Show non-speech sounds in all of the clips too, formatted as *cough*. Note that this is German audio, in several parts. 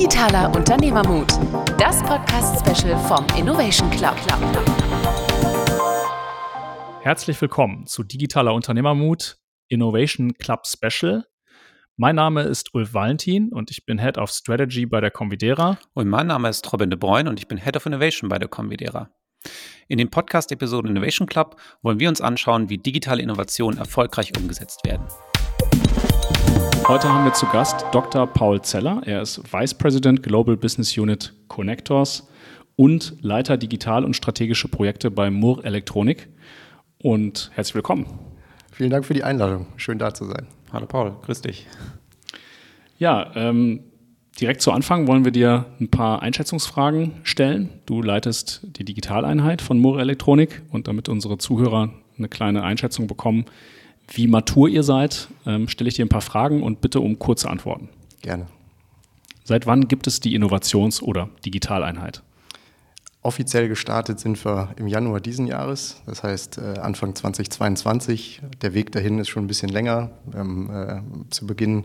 Digitaler Unternehmermut, das Podcast-Special vom Innovation Club. Herzlich willkommen zu Digitaler Unternehmermut Innovation Club Special. Mein Name ist Ulf Valentin und ich bin Head of Strategy bei der Convidera. Und mein Name ist Robin de Bruyne und ich bin Head of Innovation bei der Convidera. In den Podcast-Episoden Innovation Club wollen wir uns anschauen, wie digitale Innovationen erfolgreich umgesetzt werden. Heute haben wir zu Gast Dr. Paul Zeller. Er ist Vice President Global Business Unit Connectors und Leiter Digital- und strategische Projekte bei Moore Elektronik. Und herzlich willkommen. Vielen Dank für die Einladung. Schön da zu sein. Hallo Paul, grüß dich. Ja, ähm, direkt zu Anfang wollen wir dir ein paar Einschätzungsfragen stellen. Du leitest die Digitaleinheit von Moore Elektronik und damit unsere Zuhörer eine kleine Einschätzung bekommen, wie matur ihr seid, ähm, stelle ich dir ein paar Fragen und bitte um kurze Antworten. Gerne. Seit wann gibt es die Innovations- oder Digitaleinheit? Offiziell gestartet sind wir im Januar diesen Jahres, das heißt äh, Anfang 2022. Der Weg dahin ist schon ein bisschen länger. Wir haben äh, zu Beginn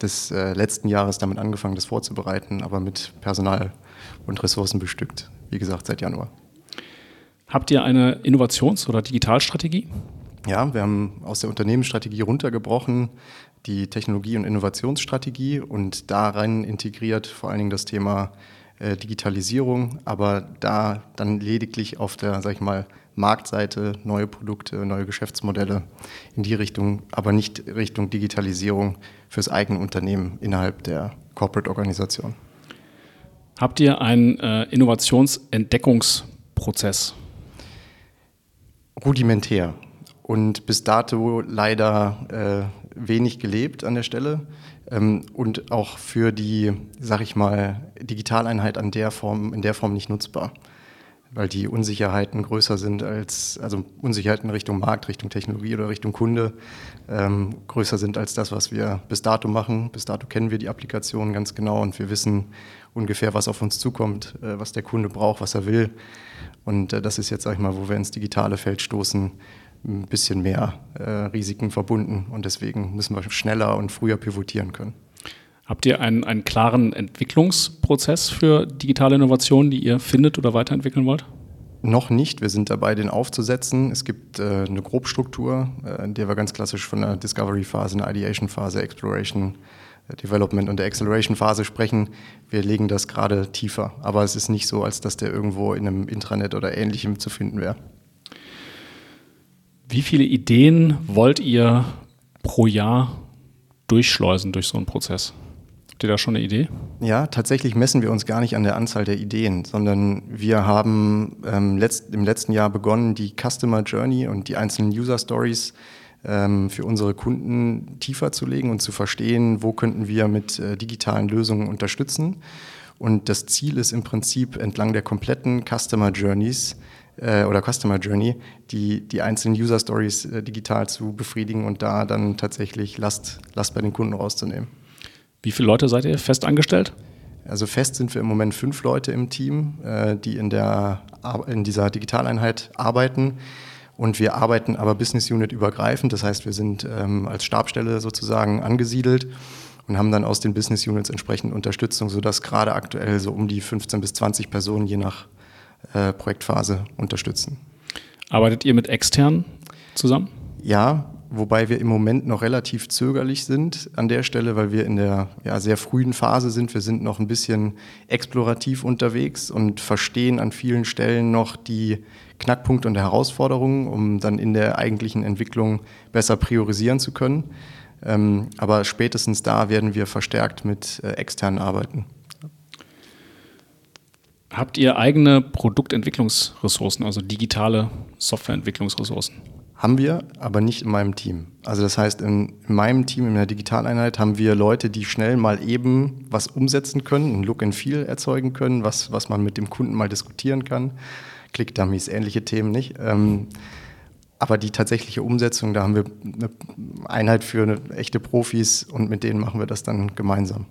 des äh, letzten Jahres damit angefangen, das vorzubereiten, aber mit Personal und Ressourcen bestückt. Wie gesagt, seit Januar. Habt ihr eine Innovations- oder Digitalstrategie? Ja, wir haben aus der Unternehmensstrategie runtergebrochen die Technologie- und Innovationsstrategie und darin integriert vor allen Dingen das Thema äh, Digitalisierung, aber da dann lediglich auf der, sag ich mal, Marktseite neue Produkte, neue Geschäftsmodelle in die Richtung, aber nicht Richtung Digitalisierung fürs eigene Unternehmen innerhalb der Corporate-Organisation. Habt ihr einen äh, Innovationsentdeckungsprozess? Rudimentär und bis dato leider äh, wenig gelebt an der Stelle ähm, und auch für die, sag ich mal, Digitaleinheit an der Form, in der Form nicht nutzbar, weil die Unsicherheiten größer sind als, also Unsicherheiten Richtung Markt, Richtung Technologie oder Richtung Kunde ähm, größer sind als das, was wir bis dato machen. Bis dato kennen wir die Applikation ganz genau und wir wissen ungefähr, was auf uns zukommt, äh, was der Kunde braucht, was er will. Und äh, das ist jetzt, sag ich mal, wo wir ins digitale Feld stoßen, ein bisschen mehr äh, Risiken verbunden und deswegen müssen wir schneller und früher pivotieren können. Habt ihr einen, einen klaren Entwicklungsprozess für digitale Innovationen, die ihr findet oder weiterentwickeln wollt? Noch nicht. Wir sind dabei, den aufzusetzen. Es gibt äh, eine Grobstruktur, äh, in der wir ganz klassisch von der Discovery-Phase, einer Ideation-Phase, Exploration, äh, Development und der Acceleration-Phase sprechen. Wir legen das gerade tiefer. Aber es ist nicht so, als dass der irgendwo in einem Intranet oder ähnlichem zu finden wäre. Wie viele Ideen wollt ihr pro Jahr durchschleusen durch so einen Prozess? Habt ihr da schon eine Idee? Ja, tatsächlich messen wir uns gar nicht an der Anzahl der Ideen, sondern wir haben ähm, letzt, im letzten Jahr begonnen, die Customer Journey und die einzelnen User Stories ähm, für unsere Kunden tiefer zu legen und zu verstehen, wo könnten wir mit äh, digitalen Lösungen unterstützen. Und das Ziel ist im Prinzip entlang der kompletten Customer Journeys äh, oder Customer Journey, die, die einzelnen User Stories äh, digital zu befriedigen und da dann tatsächlich Last, Last bei den Kunden rauszunehmen. Wie viele Leute seid ihr fest angestellt? Also fest sind wir im Moment fünf Leute im Team, äh, die in, der, in dieser Digitaleinheit arbeiten. Und wir arbeiten aber Business Unit übergreifend. Das heißt, wir sind ähm, als Stabstelle sozusagen angesiedelt und haben dann aus den Business Units entsprechend Unterstützung, sodass gerade aktuell so um die 15 bis 20 Personen je nach äh, Projektphase unterstützen. Arbeitet ihr mit externen zusammen? Ja, wobei wir im Moment noch relativ zögerlich sind an der Stelle, weil wir in der ja, sehr frühen Phase sind. Wir sind noch ein bisschen explorativ unterwegs und verstehen an vielen Stellen noch die Knackpunkte und Herausforderungen, um dann in der eigentlichen Entwicklung besser priorisieren zu können. Ähm, aber spätestens da werden wir verstärkt mit äh, externen arbeiten. Habt ihr eigene Produktentwicklungsressourcen, also digitale Softwareentwicklungsressourcen? Haben wir, aber nicht in meinem Team. Also das heißt, in, in, meinem Team, in der Digitaleinheit, haben wir Leute, die schnell mal eben was umsetzen können, ein Look and Feel erzeugen können, was, was man mit dem Kunden mal diskutieren kann. Click-Dummies, ähnliche Themen nicht. Ähm, aber die tatsächliche Umsetzung, da haben wir eine Einheit für eine, echte Profis und mit denen machen wir das dann gemeinsam.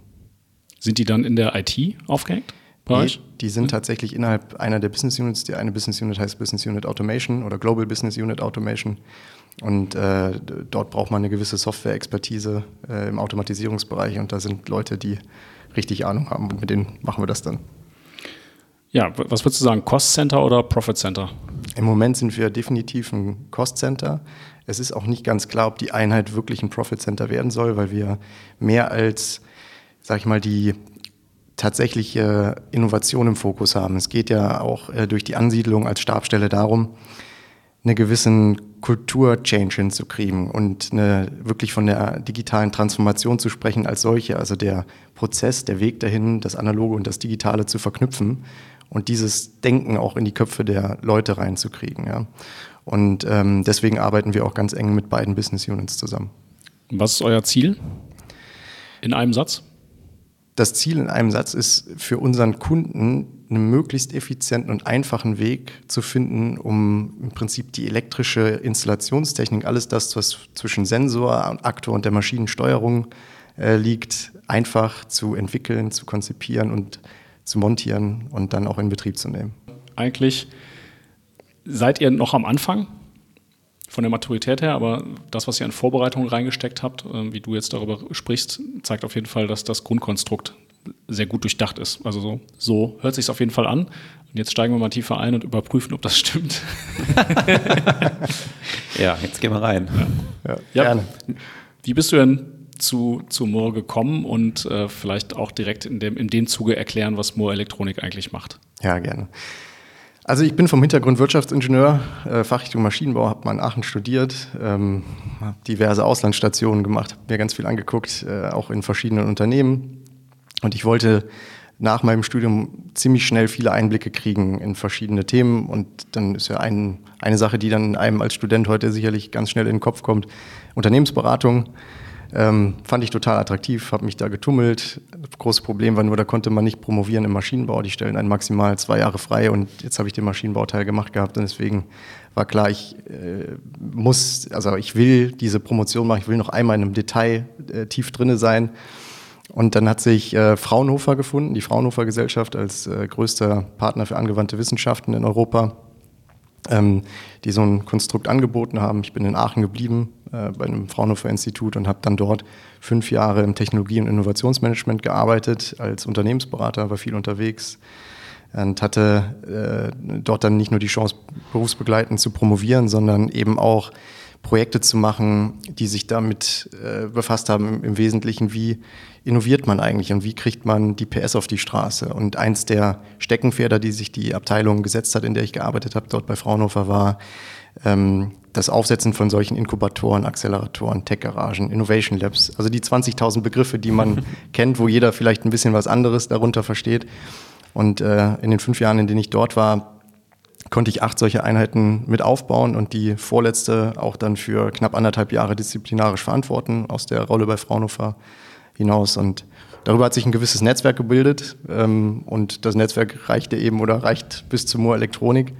Sind die dann in der IT aufgehängt? Nee, die sind tatsächlich innerhalb einer der Business Units. Die eine Business Unit heißt Business Unit Automation oder Global Business Unit Automation. Und äh, dort braucht man eine gewisse Software-Expertise äh, im Automatisierungsbereich. Und da sind Leute, die richtig Ahnung haben und mit denen machen wir das dann. Ja, was würdest du sagen, Cost Center oder Profit Center? Im Moment sind wir definitiv ein Cost Center. Es ist auch nicht ganz klar, ob die Einheit wirklich ein Profit Center werden soll, weil wir mehr als, sag ich mal, die tatsächliche Innovation im Fokus haben. Es geht ja auch äh, durch die Ansiedlung als Stabstelle darum, eine gewissen Kultur-Change hinzukriegen und eine, wirklich von der digitalen Transformation zu sprechen als solche, also der Prozess, der Weg dahin, das Analoge und das Digitale zu verknüpfen und dieses Denken auch in die Köpfe der Leute reinzukriegen. Ja. Und ähm, deswegen arbeiten wir auch ganz eng mit beiden Business Units zusammen. Was ist euer Ziel? In einem Satz? Das Ziel in einem Satz ist für unseren Kunden einen möglichst effizienten und einfachen Weg zu finden, um im Prinzip die elektrische Installationstechnik, alles das, was zwischen Sensor und Aktor und der Maschinensteuerung äh, liegt, einfach zu entwickeln, zu konzipieren und zu montieren und dann auch in Betrieb zu nehmen. Eigentlich seid ihr noch am Anfang von der Maturität her, aber das, was ihr an Vorbereitungen reingesteckt habt, äh, wie du jetzt darüber sprichst, zeigt auf jeden Fall, dass das Grundkonstrukt sehr gut durchdacht ist. Also so, so hört sich auf jeden Fall an. Und jetzt steigen wir mal tiefer ein und überprüfen, ob das stimmt. *laughs* ja, jetzt gehen wir rein. Ja. Ja, gerne. Wie bist du denn zu, zu Moore gekommen und äh, vielleicht auch direkt in dem, in dem Zuge erklären, was Moore Elektronik eigentlich macht? Ja, gerne. Also ich bin vom Hintergrund Wirtschaftsingenieur, äh, Fachrichtung Maschinenbau, habe mal in Aachen studiert, ähm, habe diverse Auslandsstationen gemacht, habe mir ganz viel angeguckt, äh, auch in verschiedenen Unternehmen. Und ich wollte nach meinem Studium ziemlich schnell viele Einblicke kriegen in verschiedene Themen. Und dann ist ja ein, eine Sache, die dann einem als Student heute sicherlich ganz schnell in den Kopf kommt, Unternehmensberatung. Ähm, fand ich total attraktiv, habe mich da getummelt. Das große Problem war nur, da konnte man nicht promovieren im Maschinenbau. Die stellen einen maximal zwei Jahre frei und jetzt habe ich den Maschinenbauteil gemacht gehabt und deswegen war klar, ich äh, muss, also ich will diese Promotion machen, ich will noch einmal in einem Detail äh, tief drinne sein. Und dann hat sich äh, Fraunhofer gefunden, die Fraunhofer Gesellschaft als äh, größter Partner für angewandte Wissenschaften in Europa ähm, die so ein Konstrukt angeboten haben. Ich bin in Aachen geblieben äh, bei einem Fraunhofer Institut und habe dann dort fünf Jahre im Technologie- und Innovationsmanagement gearbeitet, als Unternehmensberater, war viel unterwegs und hatte äh, dort dann nicht nur die Chance, berufsbegleitend zu promovieren, sondern eben auch Projekte zu machen, die sich damit äh, befasst haben, im, Wesentlichen, wie innoviert man eigentlich und wie kriegt man die PS auf die Straße. Und eins der Steckenpferde, die sich die Abteilung gesetzt hat, in der ich gearbeitet habe, dort bei Fraunhofer, war ähm, das Aufsetzen von solchen Inkubatoren, Acceleratoren, Tech-Garagen, Innovation Labs. Also die 20.000 Begriffe, die man *laughs* kennt, wo jeder vielleicht ein bisschen was anderes darunter versteht. Und äh, in den fünf Jahren, in denen ich dort war, konnte ich acht solche Einheiten mit aufbauen und die vorletzte auch dann für knapp anderthalb Jahre disziplinarisch verantworten aus der Rolle bei Fraunhofer hinaus. Und darüber hat sich ein gewisses Netzwerk gebildet ähm, und das Netzwerk reichte eben oder reicht bis zur Moore Elektronik.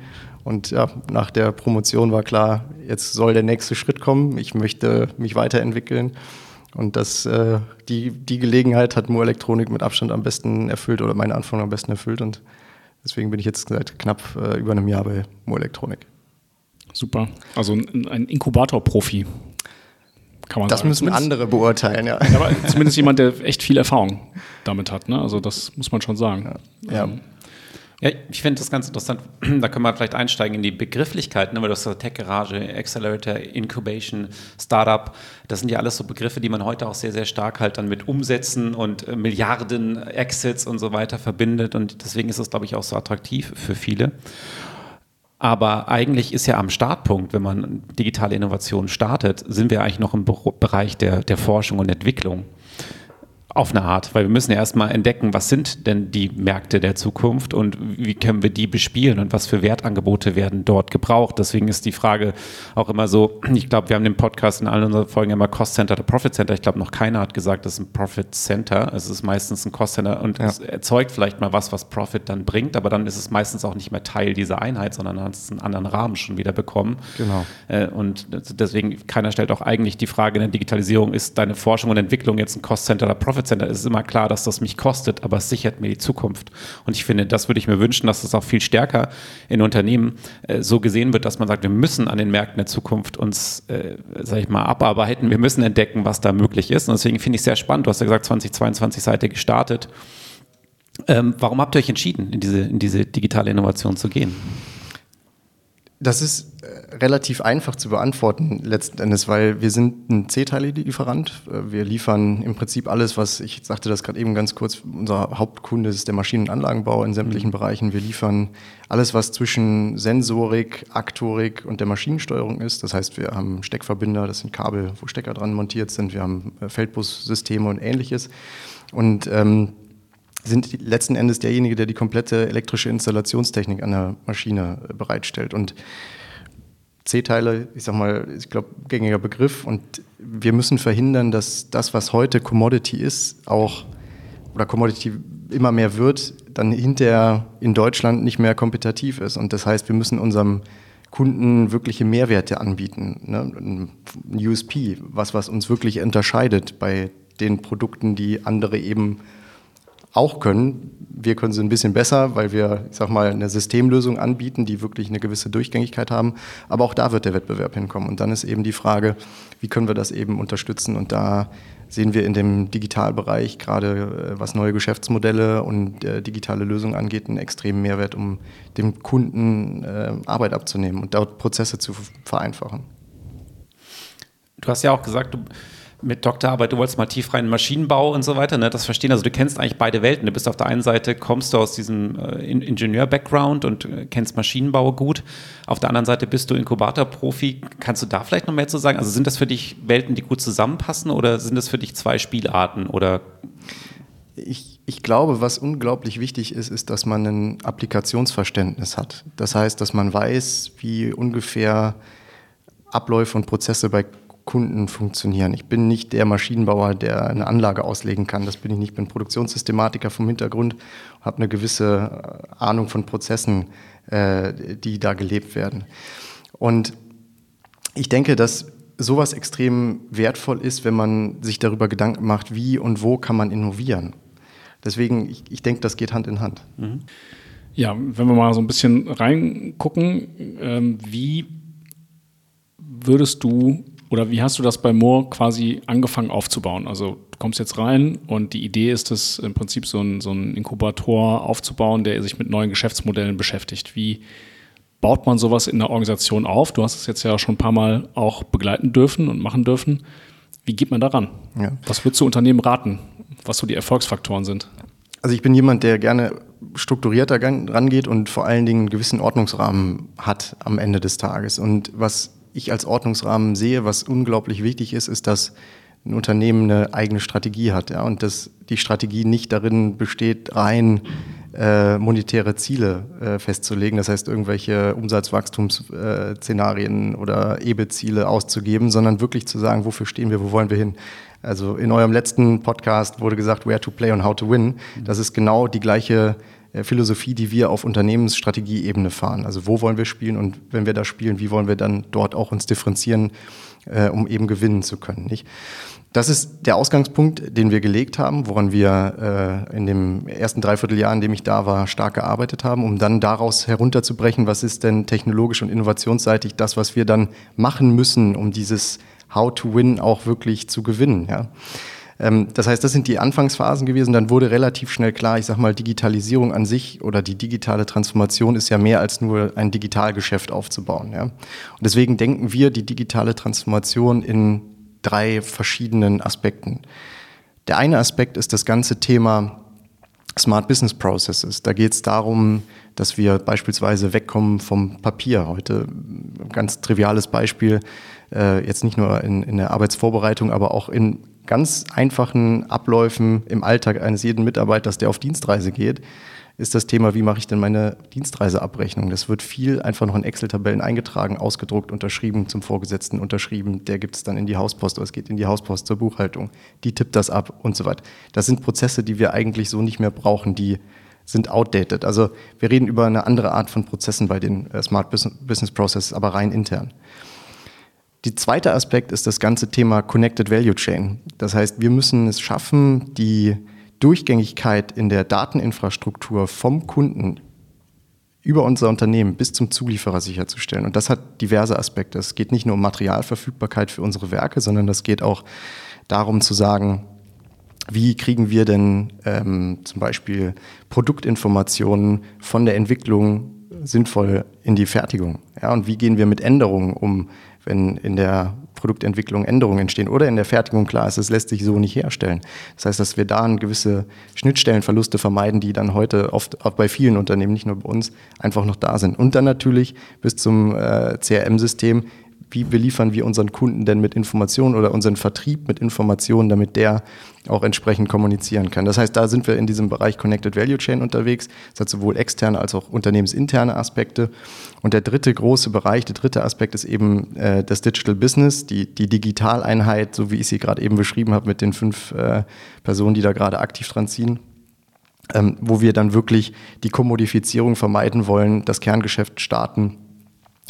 Und ja, nach der Promotion war klar, jetzt soll der nächste Schritt kommen. Ich möchte mich weiterentwickeln. Und das, äh, die, die Gelegenheit hat Moore Elektronik mit Abstand am besten erfüllt oder meine Anforderungen am besten erfüllt. Und Deswegen bin ich jetzt seit knapp äh, über einem Jahr bei Mo Elektronik. Super. Also ein, ein Inkubator-Profi. Kann man das sagen. müssen zumindest, andere beurteilen, ja. Aber zumindest jemand, der echt viel Erfahrung damit hat. Ne? Also das muss man schon sagen. Ja. Ähm, ja, ich finde das ganz interessant. Da können wir vielleicht einsteigen in die Begrifflichkeiten, ne? weil das Tech Garage, Accelerator, Incubation, Startup, das sind ja alles so Begriffe, die man heute auch sehr, sehr stark halt dann mit Umsätzen und äh, Milliarden Exits und so weiter verbindet. Und deswegen ist es, glaube ich, auch so attraktiv für viele. Aber eigentlich ist ja am Startpunkt, wenn man digitale Innovation startet, sind wir eigentlich noch im Bereich der, der Forschung und Entwicklung. Auf eine Art, weil wir müssen ja erstmal entdecken, was sind denn die Märkte der Zukunft und wie können wir die bespielen und was für Wertangebote werden dort gebraucht. Deswegen ist die Frage auch immer so, ich glaube, wir haben den Podcast in allen unseren Folgen immer Cost Center oder Profit Center. Ich glaube, noch keiner hat gesagt, das ist ein Profit Center. Es ist meistens ein Cost Center und ja. es erzeugt vielleicht mal was, was Profit dann bringt, aber dann ist es meistens auch nicht mehr Teil dieser Einheit, sondern dann hat es einen anderen Rahmen schon wieder bekommen. Genau. Äh, und deswegen, keiner stellt auch eigentlich die Frage in der Digitalisierung, ist deine Forschung und Entwicklung jetzt ein Cost Center oder Profit Es ist immer klar, dass das mich kostet, aber es sichert mir die Zukunft. Und ich finde, das würde ich mir wünschen, dass das auch viel stärker in Unternehmen äh, so gesehen wird, dass man sagt, wir müssen an den Märkten der Zukunft uns, äh, sag ich mal, abarbeiten. Wir müssen entdecken, was da möglich ist. Und deswegen finde ich es sehr spannend. Du hast ja gesagt, 2022 seid ihr gestartet. Ähm, warum habt ihr euch entschieden, in diese, in diese digitale Innovation zu gehen? Das ist äh, relativ einfach zu beantworten letzten Endes, weil wir sind ein C-Teile-Lieferant. Wir liefern im Prinzip alles, was, ich sagte das gerade eben ganz kurz, unser Hauptkunde ist der Maschinen- und Anlagenbau in sämtlichen mhm. Bereichen. Wir liefern alles, was zwischen Sensorik, Aktorik und der Maschinensteuerung ist. Das heißt, wir haben Steckverbinder, das sind Kabel, wo Stecker dran montiert sind. Wir haben äh, Feldbussysteme und ähnliches. Und ähm, sind letzten Endes derjenige, der die komplette elektrische Installationstechnik an der Maschine äh, bereitstellt. Und C-Teile, ich sag mal, ich glaube, gängiger Begriff. Und wir müssen verhindern, dass das, was heute Commodity ist, auch oder Commodity immer mehr wird, dann hinterher in Deutschland nicht mehr kompetitiv ist. Und das heißt, wir müssen unserem Kunden wirkliche Mehrwerte anbieten. Ne? Ein USP, was, was uns wirklich unterscheidet bei den Produkten, die andere eben auch können. Wir können sie ein bisschen besser, weil wir, ich sag mal, eine Systemlösung anbieten, die wirklich eine gewisse Durchgängigkeit haben. Aber auch da wird der Wettbewerb hinkommen. Und dann ist eben die Frage, wie können wir das eben unterstützen? Und da sehen wir in dem Digitalbereich gerade, äh, was neue Geschäftsmodelle und äh, digitale Lösungen angeht, einen extremen Mehrwert, um dem Kunden äh, Arbeit abzunehmen und dort Prozesse zu vereinfachen. Du hast ja auch gesagt, du mit Doktorarbeit, du wolltest mal tief rein in Maschinenbau und so weiter, ne, das verstehen. Also du kennst eigentlich beide Welten. Du bist auf der einen Seite, kommst du aus diesem äh, Ingenieur-Background und äh, kennst Maschinenbau gut. Auf der anderen Seite bist du Inkubator-Profi. Kannst du da vielleicht noch mehr zu sagen? Also sind das für dich Welten, die gut zusammenpassen oder sind das für dich zwei Spielarten oder? Ich, ich glaube, was unglaublich wichtig ist, ist, dass man ein Applikationsverständnis hat. Das heißt, dass man weiß, wie ungefähr Abläufe und Prozesse bei Kunden funktionieren. Ich bin nicht der Maschinenbauer, der eine Anlage auslegen kann. Das bin ich nicht. Ich bin Produktionssystematiker vom Hintergrund, habe eine gewisse äh, Ahnung von Prozessen, äh, die da gelebt werden. Und ich denke, dass sowas extrem wertvoll ist, wenn man sich darüber Gedanken macht, wie und wo kann man innovieren. Deswegen, ich, ich denke, das geht Hand in Hand. Mhm. Ja, wenn wir mal so ein bisschen reingucken, ähm, wie würdest du oder wie hast du das bei Moore quasi angefangen aufzubauen? Also du kommst jetzt rein und die Idee ist es im Prinzip so ein, so Inkubator aufzubauen, der sich mit neuen Geschäftsmodellen beschäftigt. Wie baut man sowas in der Organisation auf? Du hast es jetzt ja schon ein paar Mal auch begleiten dürfen und machen dürfen. Wie geht man daran? Ja. Was würdest du Unternehmen raten, was so die Erfolgsfaktoren sind? Also ich bin jemand, der gerne strukturierter rangeht und vor allen Dingen einen gewissen Ordnungsrahmen hat am Ende des Tages. Und was ich als Ordnungsrahmen sehe, was unglaublich wichtig ist, ist, dass ein Unternehmen eine eigene Strategie hat, ja, und dass die Strategie nicht darin besteht, rein äh, monetäre Ziele äh, festzulegen, das heißt irgendwelche Umsatzwachstumsszenarien äh, oder EBIT-Ziele auszugeben, sondern wirklich zu sagen, wofür stehen wir, wo wollen wir hin. Also in eurem letzten Podcast wurde gesagt, where to play and how to win. Das ist genau die gleiche Philosophie, die wir auf Unternehmensstrategieebene fahren. Also wo wollen wir spielen und wenn wir da spielen, wie wollen wir dann dort auch uns differenzieren, äh, um eben gewinnen zu können. Nicht? Das ist der Ausgangspunkt, den wir gelegt haben, woran wir äh, in dem ersten Dreivierteljahr, in dem ich da war, stark gearbeitet haben, um dann daraus herunterzubrechen, was ist denn technologisch und innovationsseitig das, was wir dann machen müssen, um dieses How to Win auch wirklich zu gewinnen. Ja? Ähm, das heißt, das sind die Anfangsphasen gewesen. Dann wurde relativ schnell klar, ich sag mal, Digitalisierung an sich oder die digitale Transformation ist ja mehr als nur ein Digitalgeschäft aufzubauen. Ja? Und deswegen denken wir die digitale Transformation in drei verschiedenen Aspekten. Der eine Aspekt ist das ganze Thema Smart Business Processes. Da geht es darum, dass wir beispielsweise wegkommen vom Papier. Heute ganz triviales Beispiel, äh, jetzt nicht nur in, in der Arbeitsvorbereitung, aber auch in ganz einfachen Abläufen im Alltag eines jeden Mitarbeiters, der auf Dienstreise geht, ist das Thema, wie mache ich denn meine Dienstreiseabrechnung? Das wird viel einfach noch in Excel-Tabellen eingetragen, ausgedruckt, unterschrieben, zum Vorgesetzten unterschrieben. Der gibt es dann in die Hauspost oder es geht in die Hauspost zur Buchhaltung. Die tippt das ab und so weiter. Das sind Prozesse, die wir eigentlich so nicht mehr brauchen, die sind outdated. Also wir reden über eine andere Art von Prozessen bei den äh, Smart Business Processes, aber rein intern. Die zweite Aspekt ist das ganze Thema Connected Value Chain. Das heißt, wir müssen es schaffen, die Durchgängigkeit in der Dateninfrastruktur vom Kunden über unser Unternehmen bis zum Zulieferer sicherzustellen. Und das hat diverse Aspekte. Es geht nicht nur um Materialverfügbarkeit für unsere Werke, sondern das geht auch darum zu sagen, wie kriegen wir denn ähm, zum Beispiel Produktinformationen von der Entwicklung sinnvoll in die Fertigung? Ja, und wie gehen wir mit Änderungen um, wenn in der Produktentwicklung Änderungen entstehen oder in der Fertigung klar ist, es lässt sich so nicht herstellen. Das heißt, dass wir da gewisse Schnittstellenverluste vermeiden, die dann heute oft auch bei vielen Unternehmen, nicht nur bei uns, einfach noch da sind. Und dann natürlich bis zum äh, CRM-System, wie beliefern wir unseren Kunden denn mit Informationen oder unseren Vertrieb mit Informationen, damit der auch entsprechend kommunizieren kann. Das heißt, da sind wir in diesem Bereich Connected Value Chain unterwegs. Das hat sowohl externe als auch unternehmensinterne Aspekte. Und der dritte große Bereich, der dritte Aspekt ist eben äh, das Digital Business, die, die Digitaleinheit, so wie ich sie gerade eben beschrieben habe, mit den fünf äh, Personen, die da gerade aktiv dran ziehen. Ähm, wo wir dann wirklich die Kommodifizierung vermeiden wollen, das Kerngeschäft starten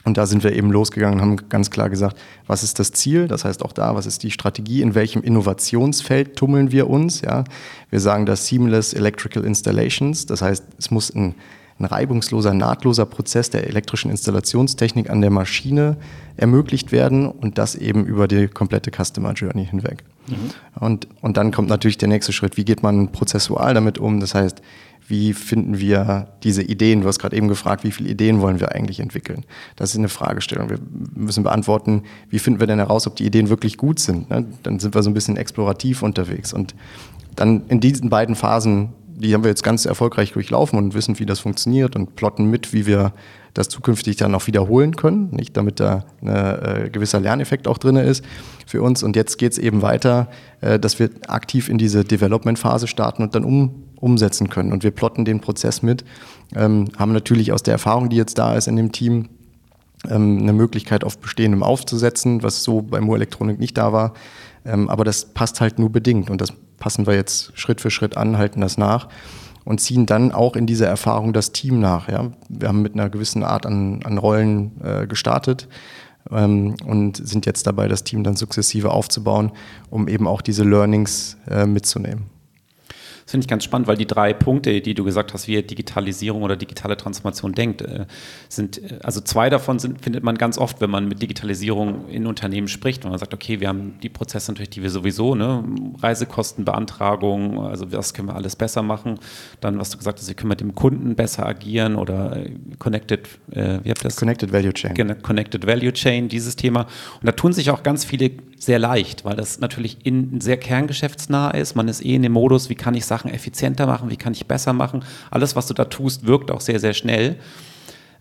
und da sind wir eben losgegangen und haben ganz klar gesagt, was ist das Ziel? Das heißt auch da, was ist die Strategie? In welchem Innovationsfeld tummeln wir uns? Ja, wir sagen das Seamless Electrical Installations. Das heißt, es muss ein, ein reibungsloser, nahtloser Prozess der elektrischen Installationstechnik an der Maschine ermöglicht werden und das eben über die komplette Customer Journey hinweg. Mhm. Und, und dann kommt natürlich der nächste Schritt. Wie geht man prozessual damit um? Das heißt, wie finden wir diese Ideen? Du hast gerade eben gefragt, wie viele Ideen wollen wir eigentlich entwickeln? Das ist eine Fragestellung. Wir müssen beantworten, wie finden wir denn heraus, ob die Ideen wirklich gut sind? Ne? Dann sind wir so ein bisschen explorativ unterwegs. Und dann in diesen beiden Phasen, die haben wir jetzt ganz erfolgreich durchlaufen und wissen, wie das funktioniert und plotten mit, wie wir das zukünftig dann auch wiederholen können, nicht damit da ein äh, gewisser Lerneffekt auch drin ist für uns. Und jetzt geht es eben weiter, äh, dass wir aktiv in diese Development-Phase starten und dann um umsetzen können. Und wir plotten den Prozess mit, ähm, haben natürlich aus der Erfahrung, die jetzt da ist in dem Team, ähm, eine Möglichkeit auf Bestehendem aufzusetzen, was so bei Mo Elektronik nicht da war. Ähm, aber das passt halt nur bedingt und das passen wir jetzt Schritt für Schritt an, halten das nach und ziehen dann auch in dieser Erfahrung das Team nach. Ja? Wir haben mit einer gewissen Art an, an Rollen äh, gestartet ähm, und sind jetzt dabei, das Team dann sukzessive aufzubauen, um eben auch diese Learnings äh, mitzunehmen. Das finde ich ganz spannend, weil die drei Punkte, die du gesagt hast, wie ihr Digitalisierung oder digitale Transformation denkt, äh, sind, äh, also zwei davon sind, findet man ganz oft, wenn man mit Digitalisierung in Unternehmen spricht, wenn man sagt, okay, wir haben die Prozesse natürlich, die wir sowieso, ne, Reisekostenbeantragung, also was können wir alles besser machen. Dann, was du gesagt hast, wir können mit dem Kunden besser agieren oder äh, Connected, äh, wie habt ihr das? Connected Value Chain. Connected Value Chain, dieses Thema. Und da tun sich auch ganz viele sehr leicht, weil das natürlich in, sehr kerngeschäftsnah ist. Man ist eh in dem Modus, wie kann ich Sachen effizienter machen, wie kann ich besser machen. Alles, was du da tust, wirkt auch sehr, sehr schnell.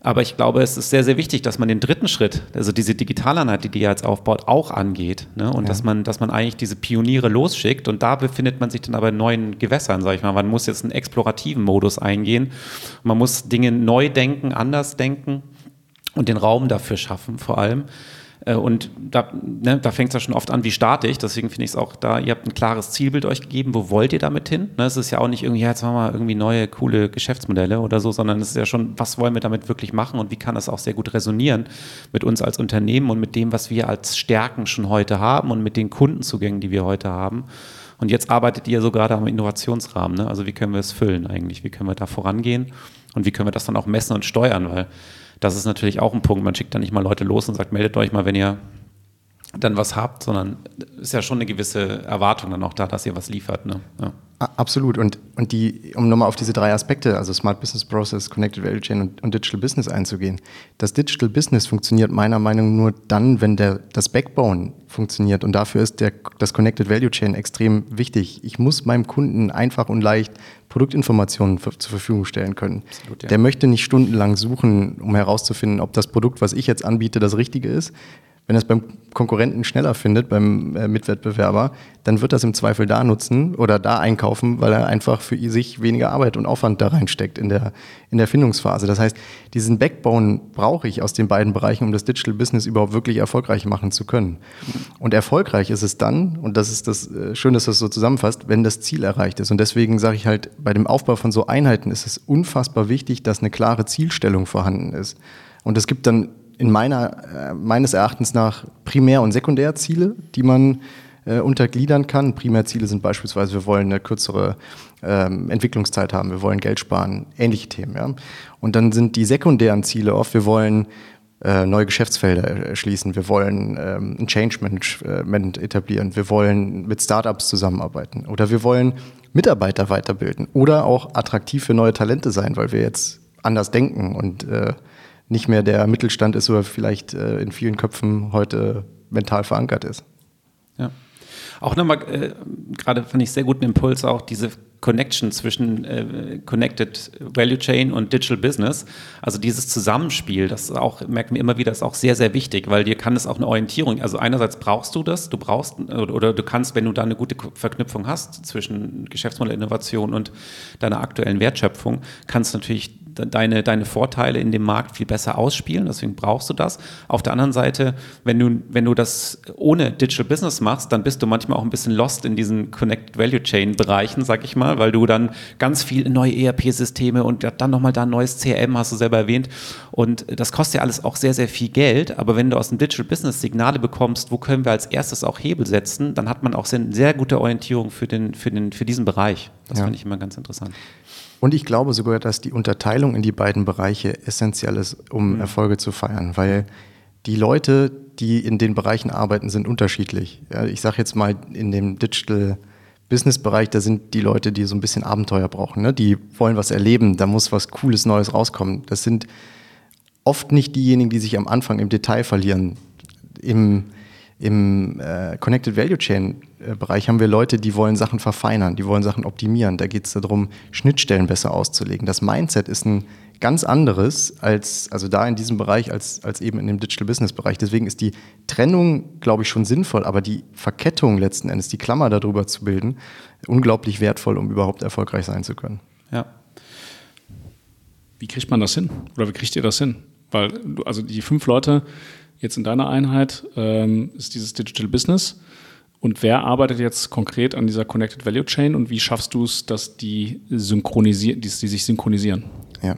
Aber ich glaube, es ist sehr, sehr wichtig, dass man den dritten Schritt, also diese Digitaleinheit, die die jetzt aufbaut, auch angeht. Ne? Und ja. dass, man, dass man eigentlich diese Pioniere losschickt. Und da befindet man sich dann aber in neuen Gewässern, sage ich mal. Man muss jetzt einen explorativen Modus eingehen. Man muss Dinge neu denken, anders denken und den Raum dafür schaffen, vor allem. Äh, und da, ne, da fängt es ja schon oft an, wie starte ich. Deswegen finde ich es auch da, ihr habt ein klares Zielbild euch gegeben. Wo wollt ihr damit hin? Ne, es ist ja auch nicht irgendwie, ja, jetzt machen wir irgendwie neue, coole Geschäftsmodelle oder so, sondern es ist ja schon, was wollen wir damit wirklich machen und wie kann das auch sehr gut resonieren mit uns als Unternehmen und mit dem, was wir als Stärken schon heute haben und mit den Kundenzugängen, die wir heute haben. Und jetzt arbeitet ihr so gerade am Innovationsrahmen. Ne? Also wie können wir es füllen eigentlich? Wie können wir da vorangehen? Und wie können wir das dann auch messen und steuern? Weil das ist natürlich auch ein Punkt. Man schickt da nicht mal Leute los und sagt, meldet euch mal, wenn ihr dann was habt, sondern ist ja schon eine gewisse Erwartung dann auch da, dass ihr was liefert. Ne? Ja. Absolut. Und, und die, um nochmal auf diese drei Aspekte, also Smart Business Process, Connected Value Chain und, und, Digital Business einzugehen. Das Digital Business funktioniert meiner Meinung nach nur dann, wenn der, das Backbone funktioniert. Und dafür ist der, das Connected Value Chain extrem wichtig. Ich muss meinem Kunden einfach und leicht Produktinformationen für, zur Verfügung stellen können. Absolut, ja. Der möchte nicht stundenlang suchen, um herauszufinden, ob das Produkt, was ich jetzt anbiete, das Richtige ist wenn er es beim Konkurrenten schneller findet, beim äh, Mitwettbewerber, dann wird das im Zweifel da nutzen oder da einkaufen, weil er einfach für sich weniger Arbeit und Aufwand da reinsteckt in der, in der Findungsphase. Das heißt, diesen Backbone brauche ich aus den beiden Bereichen, um das Digital Business überhaupt wirklich erfolgreich machen zu können. Und erfolgreich ist es dann, und das ist das äh, Schön, dass das so zusammenfasst, wenn das Ziel erreicht ist. Und deswegen sage ich halt, bei dem Aufbau von so Einheiten ist es unfassbar wichtig, dass eine klare Zielstellung vorhanden ist. Und es gibt dann in meiner, äh, meines Erachtens nach Primär- und Sekundärziele, die man äh, untergliedern kann. Primärziele sind beispielsweise, wir wollen eine kürzere ähm, Entwicklungszeit haben, wir wollen Geld sparen, ähnliche Themen. Ja? Und dann sind die sekundären Ziele oft, wir wollen äh, neue Geschäftsfelder erschließen, wir wollen ähm, ein Change Management etablieren, wir wollen mit Startups zusammenarbeiten oder wir wollen Mitarbeiter weiterbilden oder auch attraktiv für neue Talente sein, weil wir jetzt anders denken und äh, nicht mehr der Mittelstand ist oder vielleicht äh, in vielen Köpfen heute mental verankert ist. Ja. Auch nochmal, äh, gerade fand ich sehr guten Impuls, auch diese Connection zwischen äh, Connected Value Chain und Digital Business. Also dieses Zusammenspiel, das auch, merken wir immer wieder, ist auch sehr, sehr wichtig, weil dir kann es auch eine Orientierung, also einerseits brauchst du das, du brauchst oder, oder du kannst, wenn du da eine gute Verknüpfung hast zwischen Geschäftsmodellinnovation und deiner aktuellen Wertschöpfung, kannst natürlich deine, deine Vorteile in dem Markt viel besser ausspielen, deswegen brauchst du das. Auf der anderen Seite, wenn du, wenn du das ohne Digital Business machst, dann bist du manchmal auch ein bisschen lost in diesen Connected Value Chain Bereichen, sag ich mal, weil du dann ganz viel neue ERP-Systeme und dann nochmal da ein neues CRM, hast du selber erwähnt. Und das kostet ja alles auch sehr, sehr viel Geld, aber wenn du aus dem Digital Business Signale bekommst, wo können wir als erstes auch Hebel setzen, dann hat man auch sehr, sehr gute Orientierung für, den, für, den, für diesen Bereich. Das ja. finde ich immer ganz interessant. Und ich glaube sogar, dass die Unterteilung in die beiden Bereiche essentiell ist, um mhm. Erfolge zu feiern, weil die Leute, die in den Bereichen arbeiten, sind unterschiedlich. Ja, ich sage jetzt mal, in dem Digital Business Bereich, da sind die Leute, die so ein bisschen Abenteuer brauchen. Ne? Die wollen was erleben, da muss was Cooles Neues rauskommen. Das sind oft nicht diejenigen, die sich am Anfang im Detail verlieren. Im, im äh, Connected Value Chain äh, Bereich haben wir Leute, die wollen Sachen verfeinern, die wollen Sachen optimieren. Da geht es darum, Schnittstellen besser auszulegen. Das Mindset ist ein ganz anderes als, also da in diesem Bereich, als, als eben in dem Digital Business Bereich. Deswegen ist die Trennung, glaube ich, schon sinnvoll, aber die Verkettung letzten Endes, die Klammer darüber zu bilden, unglaublich wertvoll, um überhaupt erfolgreich sein zu können. Ja. Wie kriegt man das hin? Oder wie kriegt ihr das hin? Weil, also die fünf Leute, jetzt in deiner Einheit ähm, ist dieses Digital Business. Und wer arbeitet jetzt konkret an dieser Connected Value Chain und wie schaffst du es, dass die synchronisieren, die, die sich synchronisieren? Ja.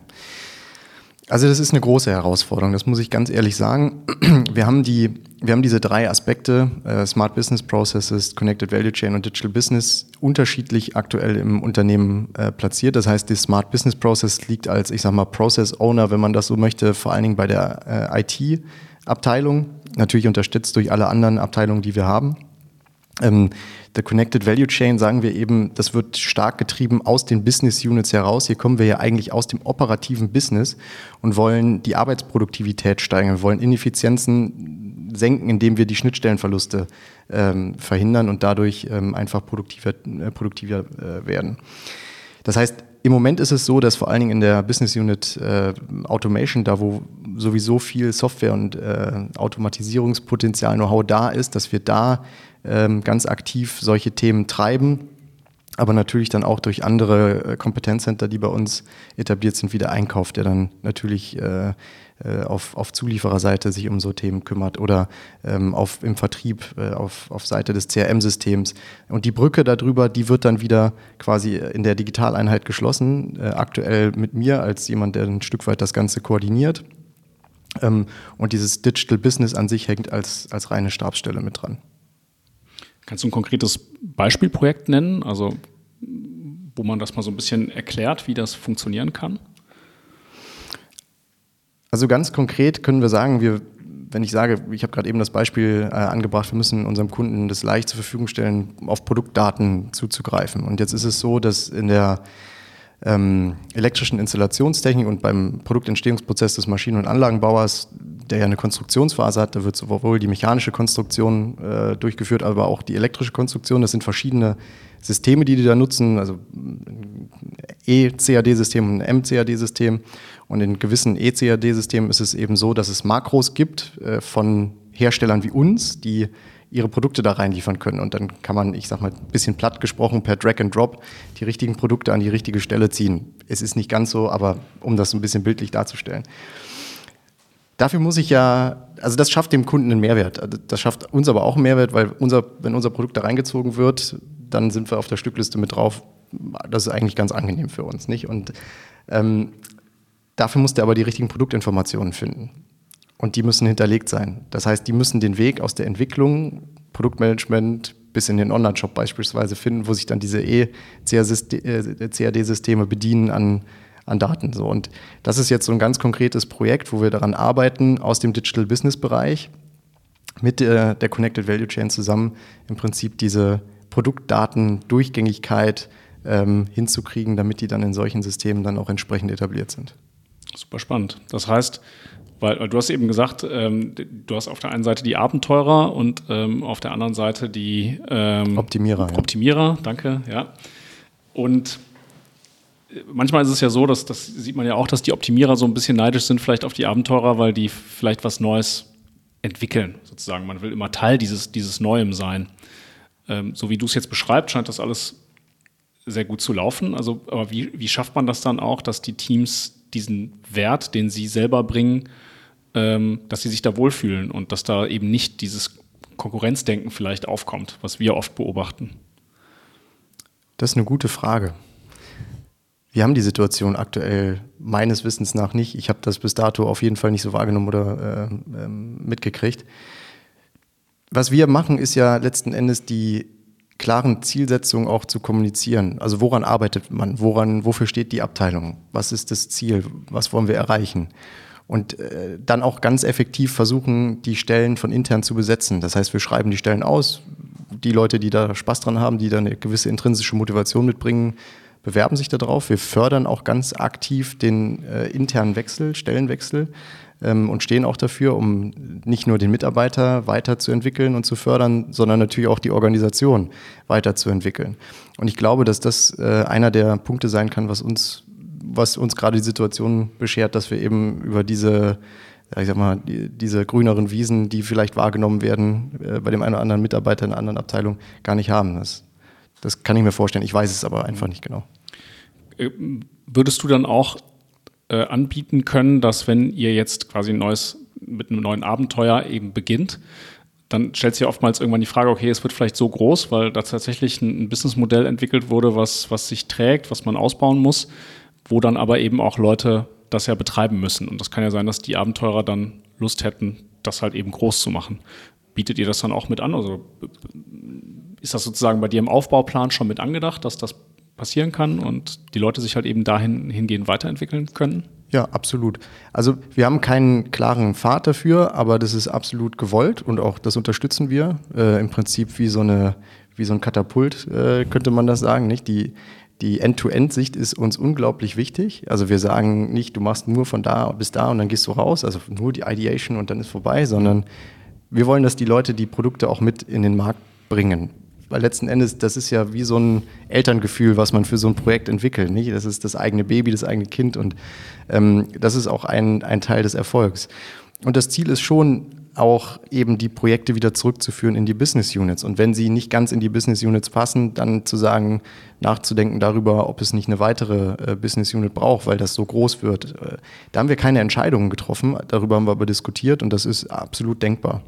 Also das ist eine große Herausforderung, das muss ich ganz ehrlich sagen. *clears throat* Wir haben, die, wir haben diese drei Aspekte, äh, Smart Business Processes, Connected Value Chain und Digital Business, unterschiedlich aktuell im Unternehmen äh, platziert. Das heißt, die Smart Business Process liegt als, ich sag mal, Process Owner, wenn man das so möchte, vor allen Dingen bei der äh, IT Abteilung, natürlich unterstützt durch alle anderen Abteilungen, die wir haben. Ähm, der Connected Value Chain sagen wir eben, das wird stark getrieben aus den Business Units heraus. Hier kommen wir ja eigentlich aus dem operativen Business und wollen die Arbeitsproduktivität steigern. Wir wollen Ineffizienzen senken, indem wir die Schnittstellenverluste ähm, verhindern und dadurch ähm, einfach produktiver, äh, produktiver äh, werden. Das heißt, im Moment ist es so, dass vor allen Dingen in der Business Unit äh, Automation, da wo sowieso viel Software und äh, Automatisierungspotenzial, Know-how da ist, dass wir da ähm, ganz aktiv solche Themen treiben. Aber natürlich dann auch durch andere äh, Kompetenzcenter, die bei uns etabliert sind, wie der Einkauf, der dann natürlich äh, auf, auf Zuliefererseite sich um so Themen kümmert oder ähm, auf, im Vertrieb äh, auf, auf Seite des CRM-Systems. Und die Brücke darüber, die wird dann wieder quasi in der Digitaleinheit geschlossen, äh, aktuell mit mir als jemand, der ein Stück weit das Ganze koordiniert. Ähm, und dieses Digital Business an sich hängt als, als reine Stabsstelle mit dran. Kannst du ein konkretes Beispielprojekt nennen, also wo man das mal so ein bisschen erklärt, wie das funktionieren kann? Also ganz konkret können wir sagen, wir, wenn ich sage, ich habe gerade eben das Beispiel äh, angebracht, wir müssen unserem Kunden das leicht zur Verfügung stellen, auf Produktdaten zuzugreifen. Und jetzt ist es so, dass in der ähm, elektrischen Installationstechnik und beim Produktentstehungsprozess des Maschinen- und Anlagenbauers, der ja eine Konstruktionsphase hat, da wird sowohl die mechanische Konstruktion äh, durchgeführt, aber auch die elektrische Konstruktion. Das sind verschiedene Systeme, die die da nutzen, also ein E-CAD-System und ein M-CAD-System. Und in gewissen E-CAD-Systemen ist es eben so, dass es Makros gibt äh, von Herstellern wie uns, die ihre Produkte da reinliefern können. Und dann kann man, ich sag mal, ein bisschen platt gesprochen, per Drag and Drop die richtigen Produkte an die richtige Stelle ziehen. Es ist nicht ganz so, aber um das ein bisschen bildlich darzustellen. Dafür muss ich ja, also das schafft dem Kunden einen Mehrwert. Also das schafft uns aber auch einen Mehrwert, weil unser, wenn unser Produkt da reingezogen wird, dann sind wir auf der Stückliste mit drauf. Das ist eigentlich ganz angenehm für uns, nicht? Und ähm, Dafür musst du aber die richtigen Produktinformationen finden. und die müssen hinterlegt sein. Das heißt, die müssen den Weg aus der Entwicklung, Produktmanagement bis in den Online-Shop beispielsweise finden, wo sich dann diese E-CAD-Systeme bedienen an, an Daten. So. Und das ist jetzt so ein ganz konkretes Projekt, wo wir daran arbeiten, aus dem Digital Business Bereich mit der, der Connected Value Chain zusammen im Prinzip diese Produktdaten-Durchgängigkeit ähm, hinzukriegen, damit die dann in solchen Systemen dann auch entsprechend etabliert sind. Super spannend. Das heißt, weil du hast eben gesagt, ähm, du hast auf der einen Seite die Abenteurer und ähm, auf der anderen Seite die ähm, Optimierer. Ja. Optimierer, danke, ja. Und äh, manchmal ist es ja so, dass das sieht man ja auch, dass die Optimierer so ein bisschen neidisch sind, vielleicht auf die Abenteurer, weil die vielleicht was Neues entwickeln, sozusagen. Man will immer Teil dieses, dieses Neuem sein. Ähm, so wie du es jetzt beschreibst, scheint das alles sehr gut zu laufen. Also, aber wie, wie schafft man das dann auch, dass die Teams diesen Wert, den sie selber bringen, ähm, dass sie sich da wohlfühlen und dass da eben nicht dieses Konkurrenzdenken vielleicht aufkommt, was wir oft beobachten? Das ist eine gute Frage. Wir haben die Situation aktuell meines Wissens nach nicht. Ich habe das bis dato auf jeden Fall nicht so wahrgenommen oder äh, äh, mitgekriegt. Was wir machen, ist ja letzten Endes die klaren Zielsetzungen auch zu kommunizieren. Also woran arbeitet man? Woran, wofür steht die Abteilung? Was ist das Ziel? Was wollen wir erreichen? und äh, dann auch ganz effektiv versuchen, die Stellen von intern zu besetzen. Das heißt, wir schreiben die Stellen aus. Die Leute, die da Spaß dran haben, die da eine gewisse intrinsische Motivation mitbringen, bewerben sich darauf. Wir fördern auch ganz aktiv den äh, internen Wechsel, Stellenwechsel ähm, und stehen auch dafür, um nicht nur den Mitarbeiter weiterzuentwickeln und zu fördern, sondern natürlich auch die Organisation weiterzuentwickeln. Und ich glaube, dass das äh, einer der Punkte sein kann, was uns was uns gerade die Situation beschert, dass wir eben über diese, ich sag mal, die, diese grüneren Wiesen, die vielleicht wahrgenommen werden, äh, bei dem einen oder anderen Mitarbeiter in einer anderen Abteilung gar nicht haben. Das, das kann ich mir vorstellen. Ich weiß es aber einfach nicht genau. Äh, würdest du dann auch äh, anbieten können, dass wenn ihr jetzt quasi ein neues, mit einem neuen Abenteuer eben beginnt, dann stellt sich oftmals irgendwann die Frage, okay, es wird vielleicht so groß, weil da tatsächlich ein, ein Businessmodell entwickelt wurde, was, was sich trägt, was man ausbauen muss wo dann aber eben auch Leute das ja betreiben müssen. Und das kann ja sein, dass die Abenteurer dann Lust hätten, das halt eben groß zu machen. Bietet ihr das dann auch mit an? Also ist das sozusagen bei dir im Aufbauplan schon mit angedacht, dass das passieren kann und die Leute sich halt eben dahin hingehen weiterentwickeln können? Ja, absolut. Also wir haben keinen klaren Pfad dafür, aber das ist absolut gewollt und auch das unterstützen wir. Äh, Im Prinzip wie so eine wie so ein Katapult äh, könnte man das sagen, nicht? Die die End-to-End-Sicht ist uns unglaublich wichtig. Also wir sagen nicht, du machst nur von da bis da und dann gehst du raus, also nur die Ideation und dann ist vorbei, sondern wir wollen, dass die Leute die Produkte auch mit in den Markt bringen. Weil letzten Endes, das ist ja wie so ein Elterngefühl, was man für so ein Projekt entwickelt. Nicht? Das ist das eigene Baby, das eigene Kind und ähm, das ist auch ein, ein Teil des Erfolgs. Und das Ziel ist schon, auch eben die Projekte wieder zurückzuführen in die Business Units. Und wenn sie nicht ganz in die Business Units passen, dann zu sagen, nachzudenken darüber, ob es nicht eine weitere äh, Business Unit braucht, weil das so groß wird. Äh, da haben wir keine Entscheidungen getroffen, darüber haben wir aber diskutiert und das ist absolut denkbar.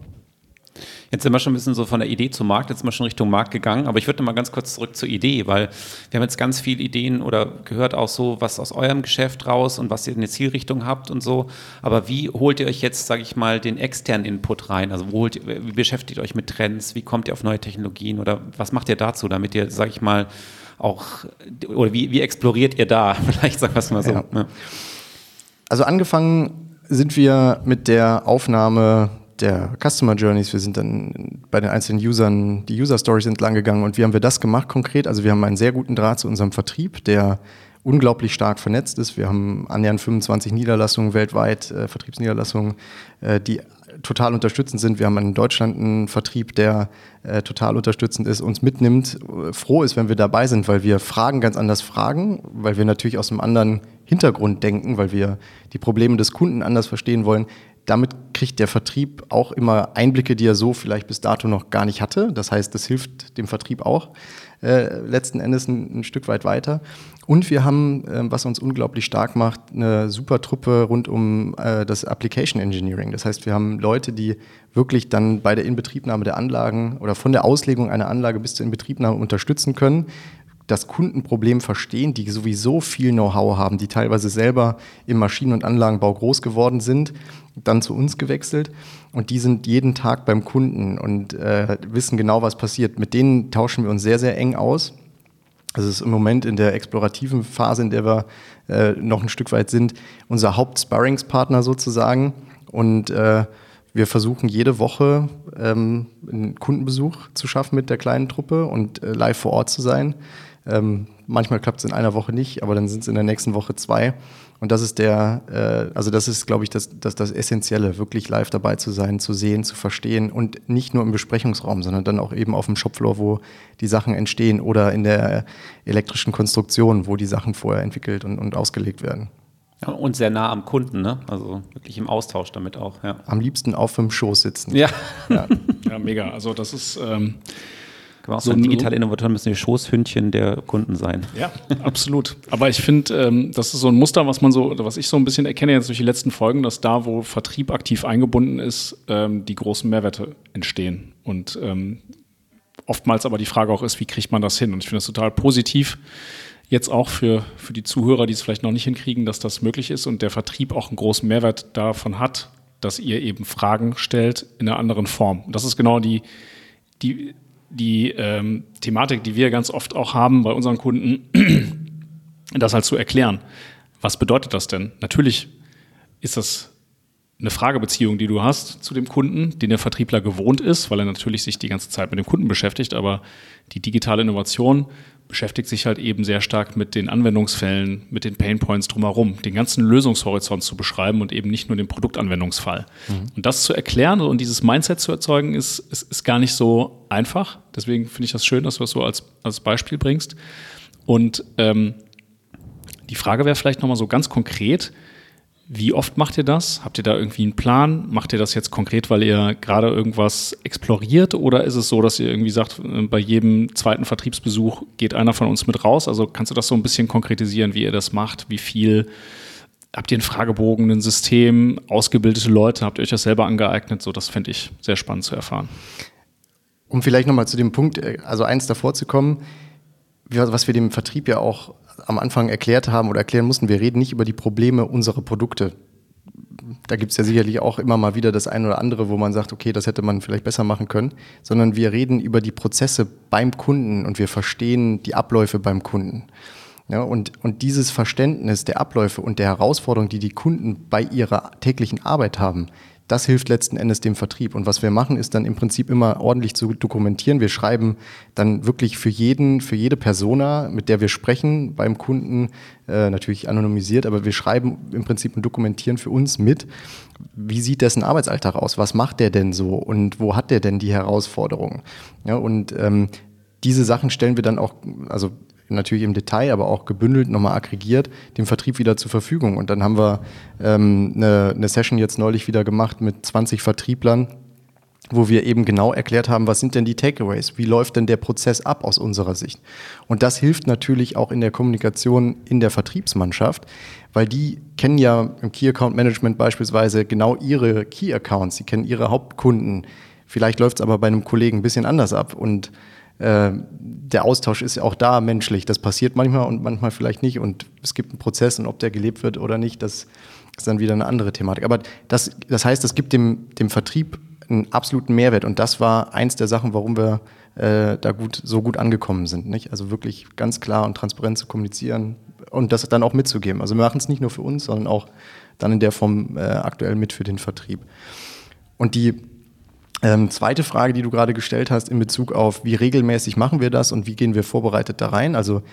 Jetzt sind wir schon ein bisschen so von der Idee zum Markt, jetzt sind wir schon Richtung Markt gegangen, aber ich würde mal ganz kurz zurück zur Idee, weil wir haben jetzt ganz viele Ideen oder gehört auch so, was aus eurem Geschäft raus und was ihr in eine Zielrichtung habt und so. Aber wie holt ihr euch jetzt, sage ich mal, den externen Input rein? Also wo holt, wie beschäftigt ihr euch mit Trends? Wie kommt ihr auf neue Technologien oder was macht ihr dazu, damit ihr, sage ich mal, auch, oder wie, wie exploriert ihr da? *laughs* Vielleicht sagen wir es mal so. Ja. Ja. Also angefangen sind wir mit der Aufnahme der Customer Journeys. Wir sind dann bei den einzelnen Usern, die User Stories entlang gegangen. Und wie haben wir das gemacht konkret? Also wir haben einen sehr guten Draht zu unserem Vertrieb, der unglaublich stark vernetzt ist. Wir haben annähernd 25 Niederlassungen weltweit, äh, Vertriebsniederlassungen, äh, die total unterstützend sind. Wir haben in Deutschland einen Vertrieb, der äh, total unterstützend ist, uns mitnimmt, äh, froh ist, wenn wir dabei sind, weil wir Fragen ganz anders fragen, weil wir natürlich aus einem anderen Hintergrund denken, weil wir die Probleme des Kunden anders verstehen wollen damit kriegt der Vertrieb auch immer Einblicke, die er so vielleicht bis dato noch gar nicht hatte. Das heißt, das hilft dem Vertrieb auch äh, letzten Endes ein, ein, Stück weit weiter. Und wir haben, äh, was uns unglaublich stark macht, eine super Truppe rund um äh, das Application Engineering. Das heißt, wir haben Leute, die wirklich dann bei der Inbetriebnahme der Anlagen oder von der Auslegung einer Anlage bis zur Inbetriebnahme unterstützen können das Kundenproblem verstehen, die sowieso viel Know-how haben, die teilweise selber im Maschinen- und Anlagenbau groß geworden sind, dann zu uns gewechselt und die sind jeden Tag beim Kunden und äh, wissen genau, was passiert. Mit denen tauschen wir uns sehr, sehr eng aus. Es ist im Moment in der explorativen Phase, in der wir äh, noch ein Stück weit sind, unser Haupt-Sparringspartner sozusagen und äh, wir versuchen jede Woche ähm, einen Kundenbesuch zu schaffen mit der kleinen Truppe und äh, live vor Ort zu sein. Ähm, manchmal klappt es in einer Woche nicht, aber dann sind es in der nächsten Woche zwei. Und das ist der, äh, also das ist, glaube ich, das, das, das Essentielle, wirklich live dabei zu sein, zu sehen, zu verstehen und nicht nur im Besprechungsraum, sondern dann auch eben auf dem Shopfloor, wo die Sachen entstehen oder in der elektrischen Konstruktion, wo die Sachen vorher entwickelt und, und ausgelegt werden. Ja, und sehr nah am Kunden, ne? Also wirklich im Austausch damit auch, ja. Am liebsten auf dem Schoß sitzen. Ja. Ja, ja mega. Also das ist ähm, Auch so ein digitaler Innovator müssen die Schoßhündchen der Kunden sein. Ja, absolut. Aber ich finde, ähm, das ist so ein Muster, was man so, was ich so ein bisschen erkenne jetzt durch die letzten Folgen, dass da, wo Vertrieb aktiv eingebunden ist, ähm, die großen Mehrwerte entstehen. Und ähm, oftmals aber die Frage auch ist, wie kriegt man das hin? Und ich finde das total positiv, jetzt auch für, für die Zuhörer, die es vielleicht noch nicht hinkriegen, dass das möglich ist und der Vertrieb auch einen großen Mehrwert davon hat, dass ihr eben Fragen stellt in einer anderen Form. Und das ist genau die, die, die ähm, Thematik, die wir ganz oft auch haben bei unseren Kunden, *clears throat* das halt zu erklären. Was bedeutet das denn? Natürlich ist das eine Fragebeziehung, die du hast zu dem Kunden, den der Vertriebler gewohnt ist, weil er natürlich sich die ganze Zeit mit dem Kunden beschäftigt, aber die digitale Innovation beschäftigt sich halt eben sehr stark mit den Anwendungsfällen, mit den Painpoints drumherum, den ganzen Lösungshorizont zu beschreiben und eben nicht nur den Produktanwendungsfall. Mhm. Und das zu erklären und dieses Mindset zu erzeugen, ist, ist, ist gar nicht so einfach. Deswegen finde ich das schön, dass du das so als, als Beispiel bringst. Und ähm, die Frage wäre vielleicht nochmal so ganz konkret, wie oft macht ihr das? Habt ihr da irgendwie einen Plan? Macht ihr das jetzt konkret, weil ihr gerade irgendwas exploriert? Oder ist es so, dass ihr irgendwie sagt, äh, bei jedem zweiten Vertriebsbesuch geht einer von uns mit raus? Also kannst du das so ein bisschen konkretisieren, wie ihr das macht? Wie viel? Habt ihr einen Fragebogen, ein System, ausgebildete Leute? Habt ihr euch das selber angeeignet? So, das fände ich sehr spannend zu erfahren. Um vielleicht nochmal zu dem Punkt, äh, also eins davor zu kommen, was wir dem Vertrieb ja auch am Anfang erklärt haben oder erklären mussten, wir reden nicht über die Probleme unserer Produkte. Da gibt es ja sicherlich auch immer mal wieder das eine oder andere, wo man sagt, okay, das hätte man vielleicht besser machen können, sondern wir reden über die Prozesse beim Kunden und wir verstehen die Abläufe beim Kunden. Ja, und, und dieses Verständnis der Abläufe und der Herausforderungen, die die Kunden bei ihrer täglichen Arbeit haben, das hilft letzten Endes dem Vertrieb. Und was wir machen, ist dann im Prinzip immer ordentlich zu dokumentieren. Wir schreiben dann wirklich für jeden, für jede Persona, mit der wir sprechen beim Kunden, äh, natürlich anonymisiert, aber wir schreiben im Prinzip und dokumentieren für uns mit, wie sieht dessen Arbeitsalltag aus? Was macht der denn so? Und wo hat der denn die Herausforderungen? Ja, und ähm, diese Sachen stellen wir dann auch, also natürlich im Detail, aber auch gebündelt, nochmal aggregiert, dem Vertrieb wieder zur Verfügung. Und dann haben wir ähm, eine, eine Session jetzt neulich wieder gemacht mit 20 Vertrieblern, wo wir eben genau erklärt haben, was sind denn die Takeaways, wie läuft denn der Prozess ab aus unserer Sicht. Und das hilft natürlich auch in der Kommunikation in der Vertriebsmannschaft, weil die kennen ja im Key Account Management beispielsweise genau ihre Key Accounts, sie kennen ihre Hauptkunden. Vielleicht läuft es aber bei einem Kollegen ein bisschen anders ab und äh, der Austausch ist ja auch da menschlich. Das passiert manchmal und manchmal vielleicht nicht. Und es gibt einen Prozess und ob der gelebt wird oder nicht, das ist dann wieder eine andere Thematik. Aber das, das heißt, es gibt dem, dem Vertrieb einen absoluten Mehrwert. Und das war eins der Sachen, warum wir äh, da gut, so gut angekommen sind. Nicht? Also wirklich ganz klar und transparent zu kommunizieren und das dann auch mitzugeben. Also wir machen es nicht nur für uns, sondern auch dann in der Form äh, aktuell mit für den Vertrieb. Und die ähm, zweite Frage, die du gerade gestellt hast in Bezug auf, wie regelmäßig machen wir das und wie gehen wir vorbereitet da rein? Also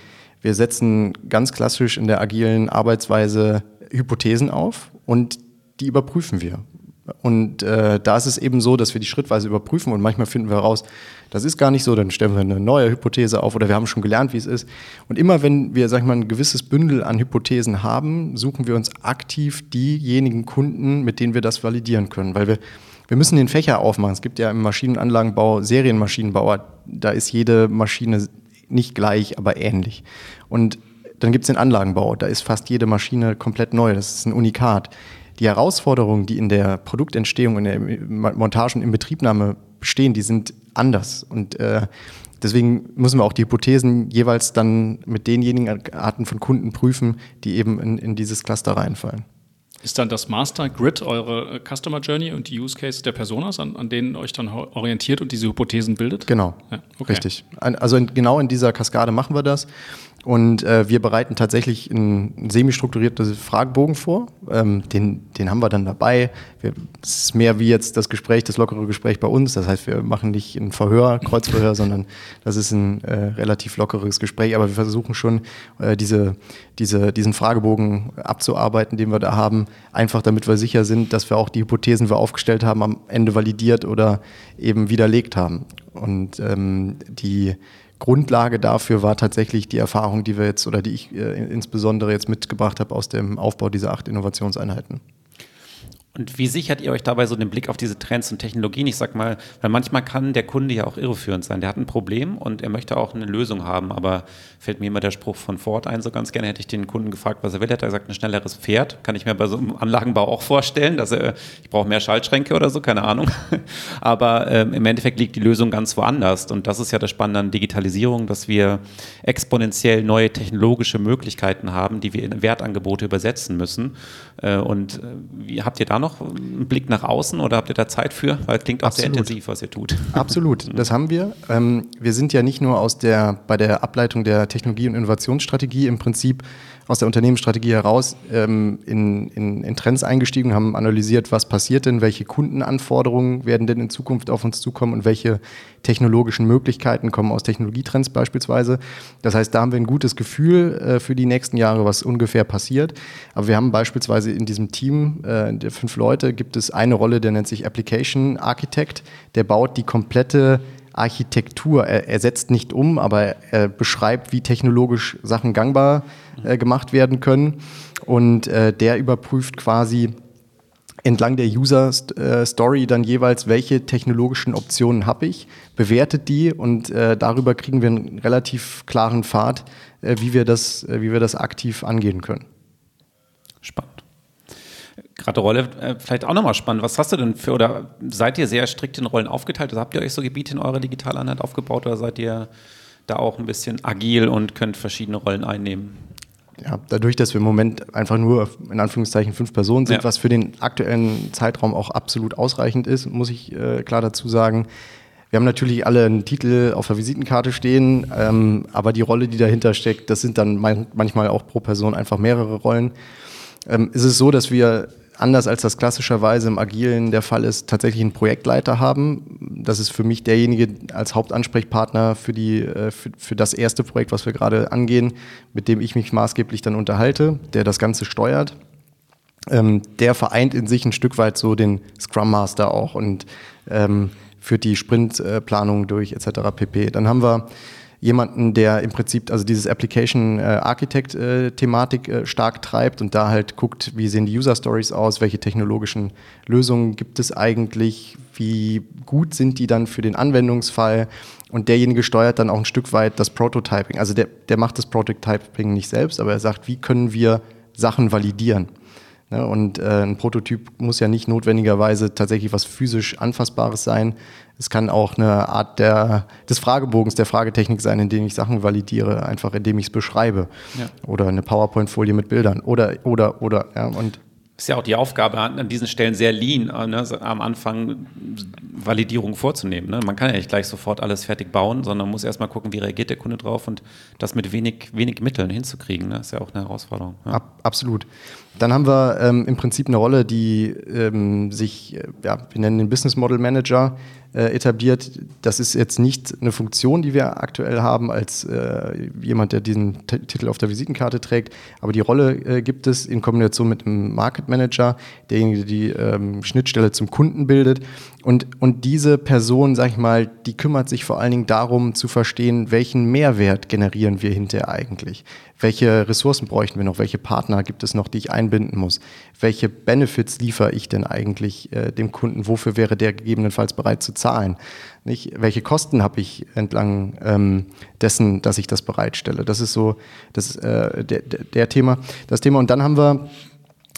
wir setzen ganz klassisch in der agilen Arbeitsweise Hypothesen auf und die überprüfen wir. Und äh, da ist es eben so, dass wir die schrittweise überprüfen und manchmal finden wir heraus, das ist gar nicht so, dann stellen wir eine neue Hypothese auf oder wir haben schon gelernt, wie es ist. Und immer wenn wir, sag ich mal, ein gewisses Bündel an Hypothesen haben, suchen wir uns aktiv diejenigen Kunden, mit denen wir das validieren können, weil wir wir müssen den Fächer aufmachen. Es gibt ja im Maschinenanlagenbau Serienmaschinenbauer, da ist jede Maschine nicht gleich, aber ähnlich. Und dann gibt es den Anlagenbau, da ist fast jede Maschine komplett neu, das ist ein Unikat. Die Herausforderungen, die in der Produktentstehung, in der Montage und in Betriebnahme bestehen, die sind anders. Und äh, deswegen müssen wir auch die Hypothesen jeweils dann mit denjenigen Arten von Kunden prüfen, die eben in, in dieses Cluster reinfallen. Ist dann das Master Grid eure äh, Customer Journey und die Use Cases der Personas, an, an denen euch dann orientiert und diese Hypothesen bildet? Genau, ja, okay. richtig. Also in, genau in dieser Kaskade machen wir das. Und äh, wir bereiten tatsächlich einen semi-strukturierten Fragebogen vor. Ähm, den, den haben wir dann dabei. Es ist mehr wie jetzt das Gespräch, das lockere Gespräch bei uns. Das heißt, wir machen nicht ein Verhör, Kreuzverhör, sondern das ist ein äh, relativ lockeres Gespräch. Aber wir versuchen schon, äh, diese, diese, diesen Fragebogen abzuarbeiten, den wir da haben. Einfach damit wir sicher sind, dass wir auch die Hypothesen, die wir aufgestellt haben, am Ende validiert oder eben widerlegt haben. Und ähm, die Grundlage dafür war tatsächlich die Erfahrung, die wir jetzt oder die ich äh, insbesondere jetzt mitgebracht habe aus dem Aufbau dieser acht Innovationseinheiten. Und wie sichert ihr euch dabei so den Blick auf diese Trends und Technologien? Ich sag mal, weil manchmal kann der Kunde ja auch irreführend sein. Der hat ein Problem und er möchte auch eine Lösung haben, aber fällt mir immer der Spruch von Ford ein, so ganz gerne hätte ich den Kunden gefragt, was er will. Hätte er gesagt, ein schnelleres Pferd. Kann ich mir bei so einem Anlagenbau auch vorstellen, dass er, ich brauche mehr Schaltschränke oder so, keine Ahnung. *laughs* Aber ähm, im Endeffekt liegt die Lösung ganz woanders. Und das ist ja das Spannende an Digitalisierung, dass wir exponentiell neue technologische Möglichkeiten haben, die wir in Wertangebote übersetzen müssen. Äh, und äh, wie habt ihr da noch einen Blick nach außen oder habt ihr da Zeit für? Weil es klingt auch Absolut. sehr intensiv, was ihr tut. *laughs* Absolut, das haben wir. Ähm, wir sind ja nicht nur aus der, bei der Ableitung der Technologie- und Innovationsstrategie im Prinzip aus der Unternehmensstrategie heraus ähm, in, in, in, Trends eingestiegen, haben analysiert, was passiert denn, welche Kundenanforderungen werden denn in Zukunft auf uns zukommen und welche technologischen Möglichkeiten kommen aus Technologietrends beispielsweise. Das heißt, da haben wir ein gutes Gefühl äh, für die nächsten Jahre, was ungefähr passiert. Aber wir haben beispielsweise in diesem Team äh, der fünf Leute gibt es eine Rolle, der nennt sich Application Architect. Der baut die komplette Architektur. Er, er, setzt nicht um, aber er beschreibt, wie technologisch Sachen gangbar äh, gemacht werden können. Und äh, der überprüft quasi entlang der User-Story dann jeweils, welche technologischen Optionen habe ich, bewertet die und äh, darüber kriegen wir einen relativ klaren Pfad, äh, wie, wir das, äh, wie wir das aktiv angehen können. Spannend gerade Rolle äh, vielleicht auch nochmal spannend. Was hast du denn für, oder seid ihr sehr strikt in Rollen aufgeteilt? Also habt ihr euch so Gebiete in eurer Digitaleinheit aufgebaut oder seid ihr da auch ein bisschen agil und könnt verschiedene Rollen einnehmen? Ja, dadurch, dass wir im Moment einfach nur in Anführungszeichen fünf Personen sind, ja. was für den aktuellen Zeitraum auch absolut ausreichend ist, muss ich äh, klar dazu sagen. Wir haben natürlich alle einen Titel auf der Visitenkarte stehen, ähm, aber die Rolle, die dahinter steckt, das sind dann manchmal auch pro Person einfach mehrere Rollen. Ähm, ist es so, dass wir anders als das klassischerweise im Agilen der Fall ist, tatsächlich einen Projektleiter haben. Das ist für mich derjenige als Hauptansprechpartner für, die, äh, für, für das erste Projekt, was wir gerade angehen, mit dem ich mich maßgeblich dann unterhalte, der das Ganze steuert. Ähm, der vereint in sich ein Stück weit so den Scrum Master auch und ähm, führt die Sprintplanung durch etc. pp. Dann haben wir jemanden, der im Prinzip also dieses Application äh, Architect äh, Thematik äh, stark treibt und da halt guckt, wie sehen die User Stories aus, welche technologischen Lösungen gibt es eigentlich, wie gut sind die dann für den Anwendungsfall und derjenige steuert dann auch ein Stück weit das Prototyping. Also der, der macht das Prototyping nicht selbst, aber er sagt, wie können wir Sachen validieren. Ne? Und ein Prototyp muss ja nicht notwendigerweise tatsächlich was physisch Anfassbares sein. Es kann auch eine Art der, des Fragebogens, der Fragetechnik sein, in dem ich Sachen validiere, einfach indem ich es beschreibe. Ja. Oder eine PowerPoint-Folie mit Bildern. Oder, oder, oder. Ja, und ist ja auch die Aufgabe an, diesen Stellen sehr lean, äh, ne, am Anfang Validierung vorzunehmen. Ne? Man kann ja nicht gleich sofort alles fertig bauen, sondern muss erstmal gucken, wie reagiert der Kunde drauf und das mit wenig, wenig Mitteln hinzukriegen. Ne? ist ja auch eine Herausforderung. Ja. Ab, absolut. Dann haben wir ähm, im Prinzip eine Rolle, die ähm, sich, äh, ja, wir nennen den Business Model Manager, äh, etabliert. Das ist jetzt nicht eine Funktion, die wir aktuell haben als äh, jemand, der diesen T Titel auf der Visitenkarte trägt, aber die Rolle äh, gibt es in Kombination mit einem Market Manager, derjenige, der die ähm, Schnittstelle zum Kunden bildet. Und, und diese Person, sag ich mal, die kümmert sich vor allen Dingen darum zu verstehen, welchen Mehrwert generieren wir hinterher eigentlich welche Ressourcen bräuchten wir noch, welche Partner gibt es noch, die ich einbinden muss, welche Benefits liefere ich denn eigentlich äh, dem Kunden, wofür wäre der gegebenenfalls bereit zu zahlen, nicht? welche Kosten habe ich entlang ähm, dessen, dass ich das bereitstelle. Das ist so das, äh, der, der Thema. Das Thema. Und dann haben wir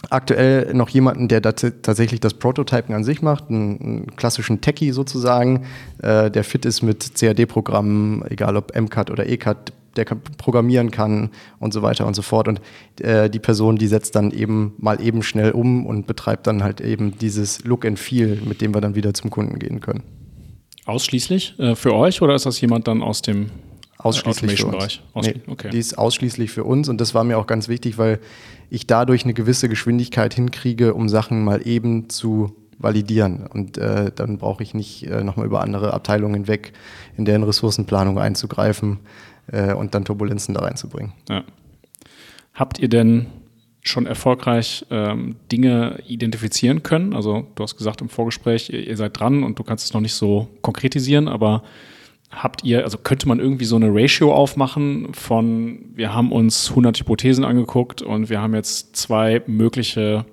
aktuell noch jemanden, der tatsächlich das Prototypen an sich macht, einen, einen klassischen Techie sozusagen, äh, der fit ist mit CAD-Programmen, egal ob MCAD oder ECAD, der programmieren kann und so weiter und so fort. Und äh, die Person, die setzt dann eben mal eben schnell um und betreibt dann halt eben dieses Look and Feel, mit dem wir dann wieder zum Kunden gehen können. Ausschließlich äh, für euch oder ist das jemand dann aus dem Ausschließlich für uns. Nee, okay. Die ist ausschließlich für uns und das war mir auch ganz wichtig, weil ich dadurch eine gewisse Geschwindigkeit hinkriege, um Sachen mal eben zu validieren. Und äh, dann brauche ich nicht äh, nochmal über andere Abteilungen hinweg in deren Ressourcenplanung einzugreifen äh, und dann Turbulenzen da reinzubringen. Ja. Habt ihr denn schon erfolgreich ähm, Dinge identifizieren können? Also du hast gesagt im Vorgespräch, ihr, ihr seid dran und du kannst es noch nicht so konkretisieren, aber habt ihr, also könnte man irgendwie so eine Ratio aufmachen von, wir haben uns 100 Hypothesen angeguckt und wir haben jetzt zwei mögliche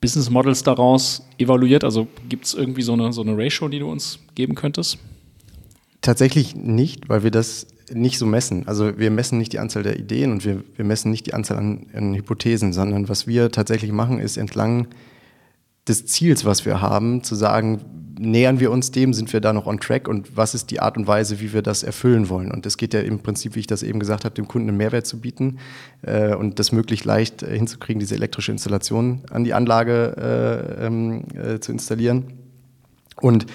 Business Models daraus evaluiert? Also gibt es irgendwie so eine, so eine Ratio, die du uns geben könntest? Tatsächlich nicht, weil wir das nicht so messen. Also wir messen nicht die Anzahl der Ideen und wir, wir messen nicht die Anzahl an, an Hypothesen, sondern was wir tatsächlich machen, ist entlang des Ziels, was wir haben, zu sagen, nähern wir uns dem, sind wir da noch on track und was ist die Art und Weise, wie wir das erfüllen wollen. Und es geht ja im Prinzip, wie ich das eben gesagt habe, dem Kunden einen Mehrwert zu bieten äh, und das möglichst leicht äh, hinzukriegen, diese elektrische Installation an die Anlage äh, ähm, äh, zu installieren. Und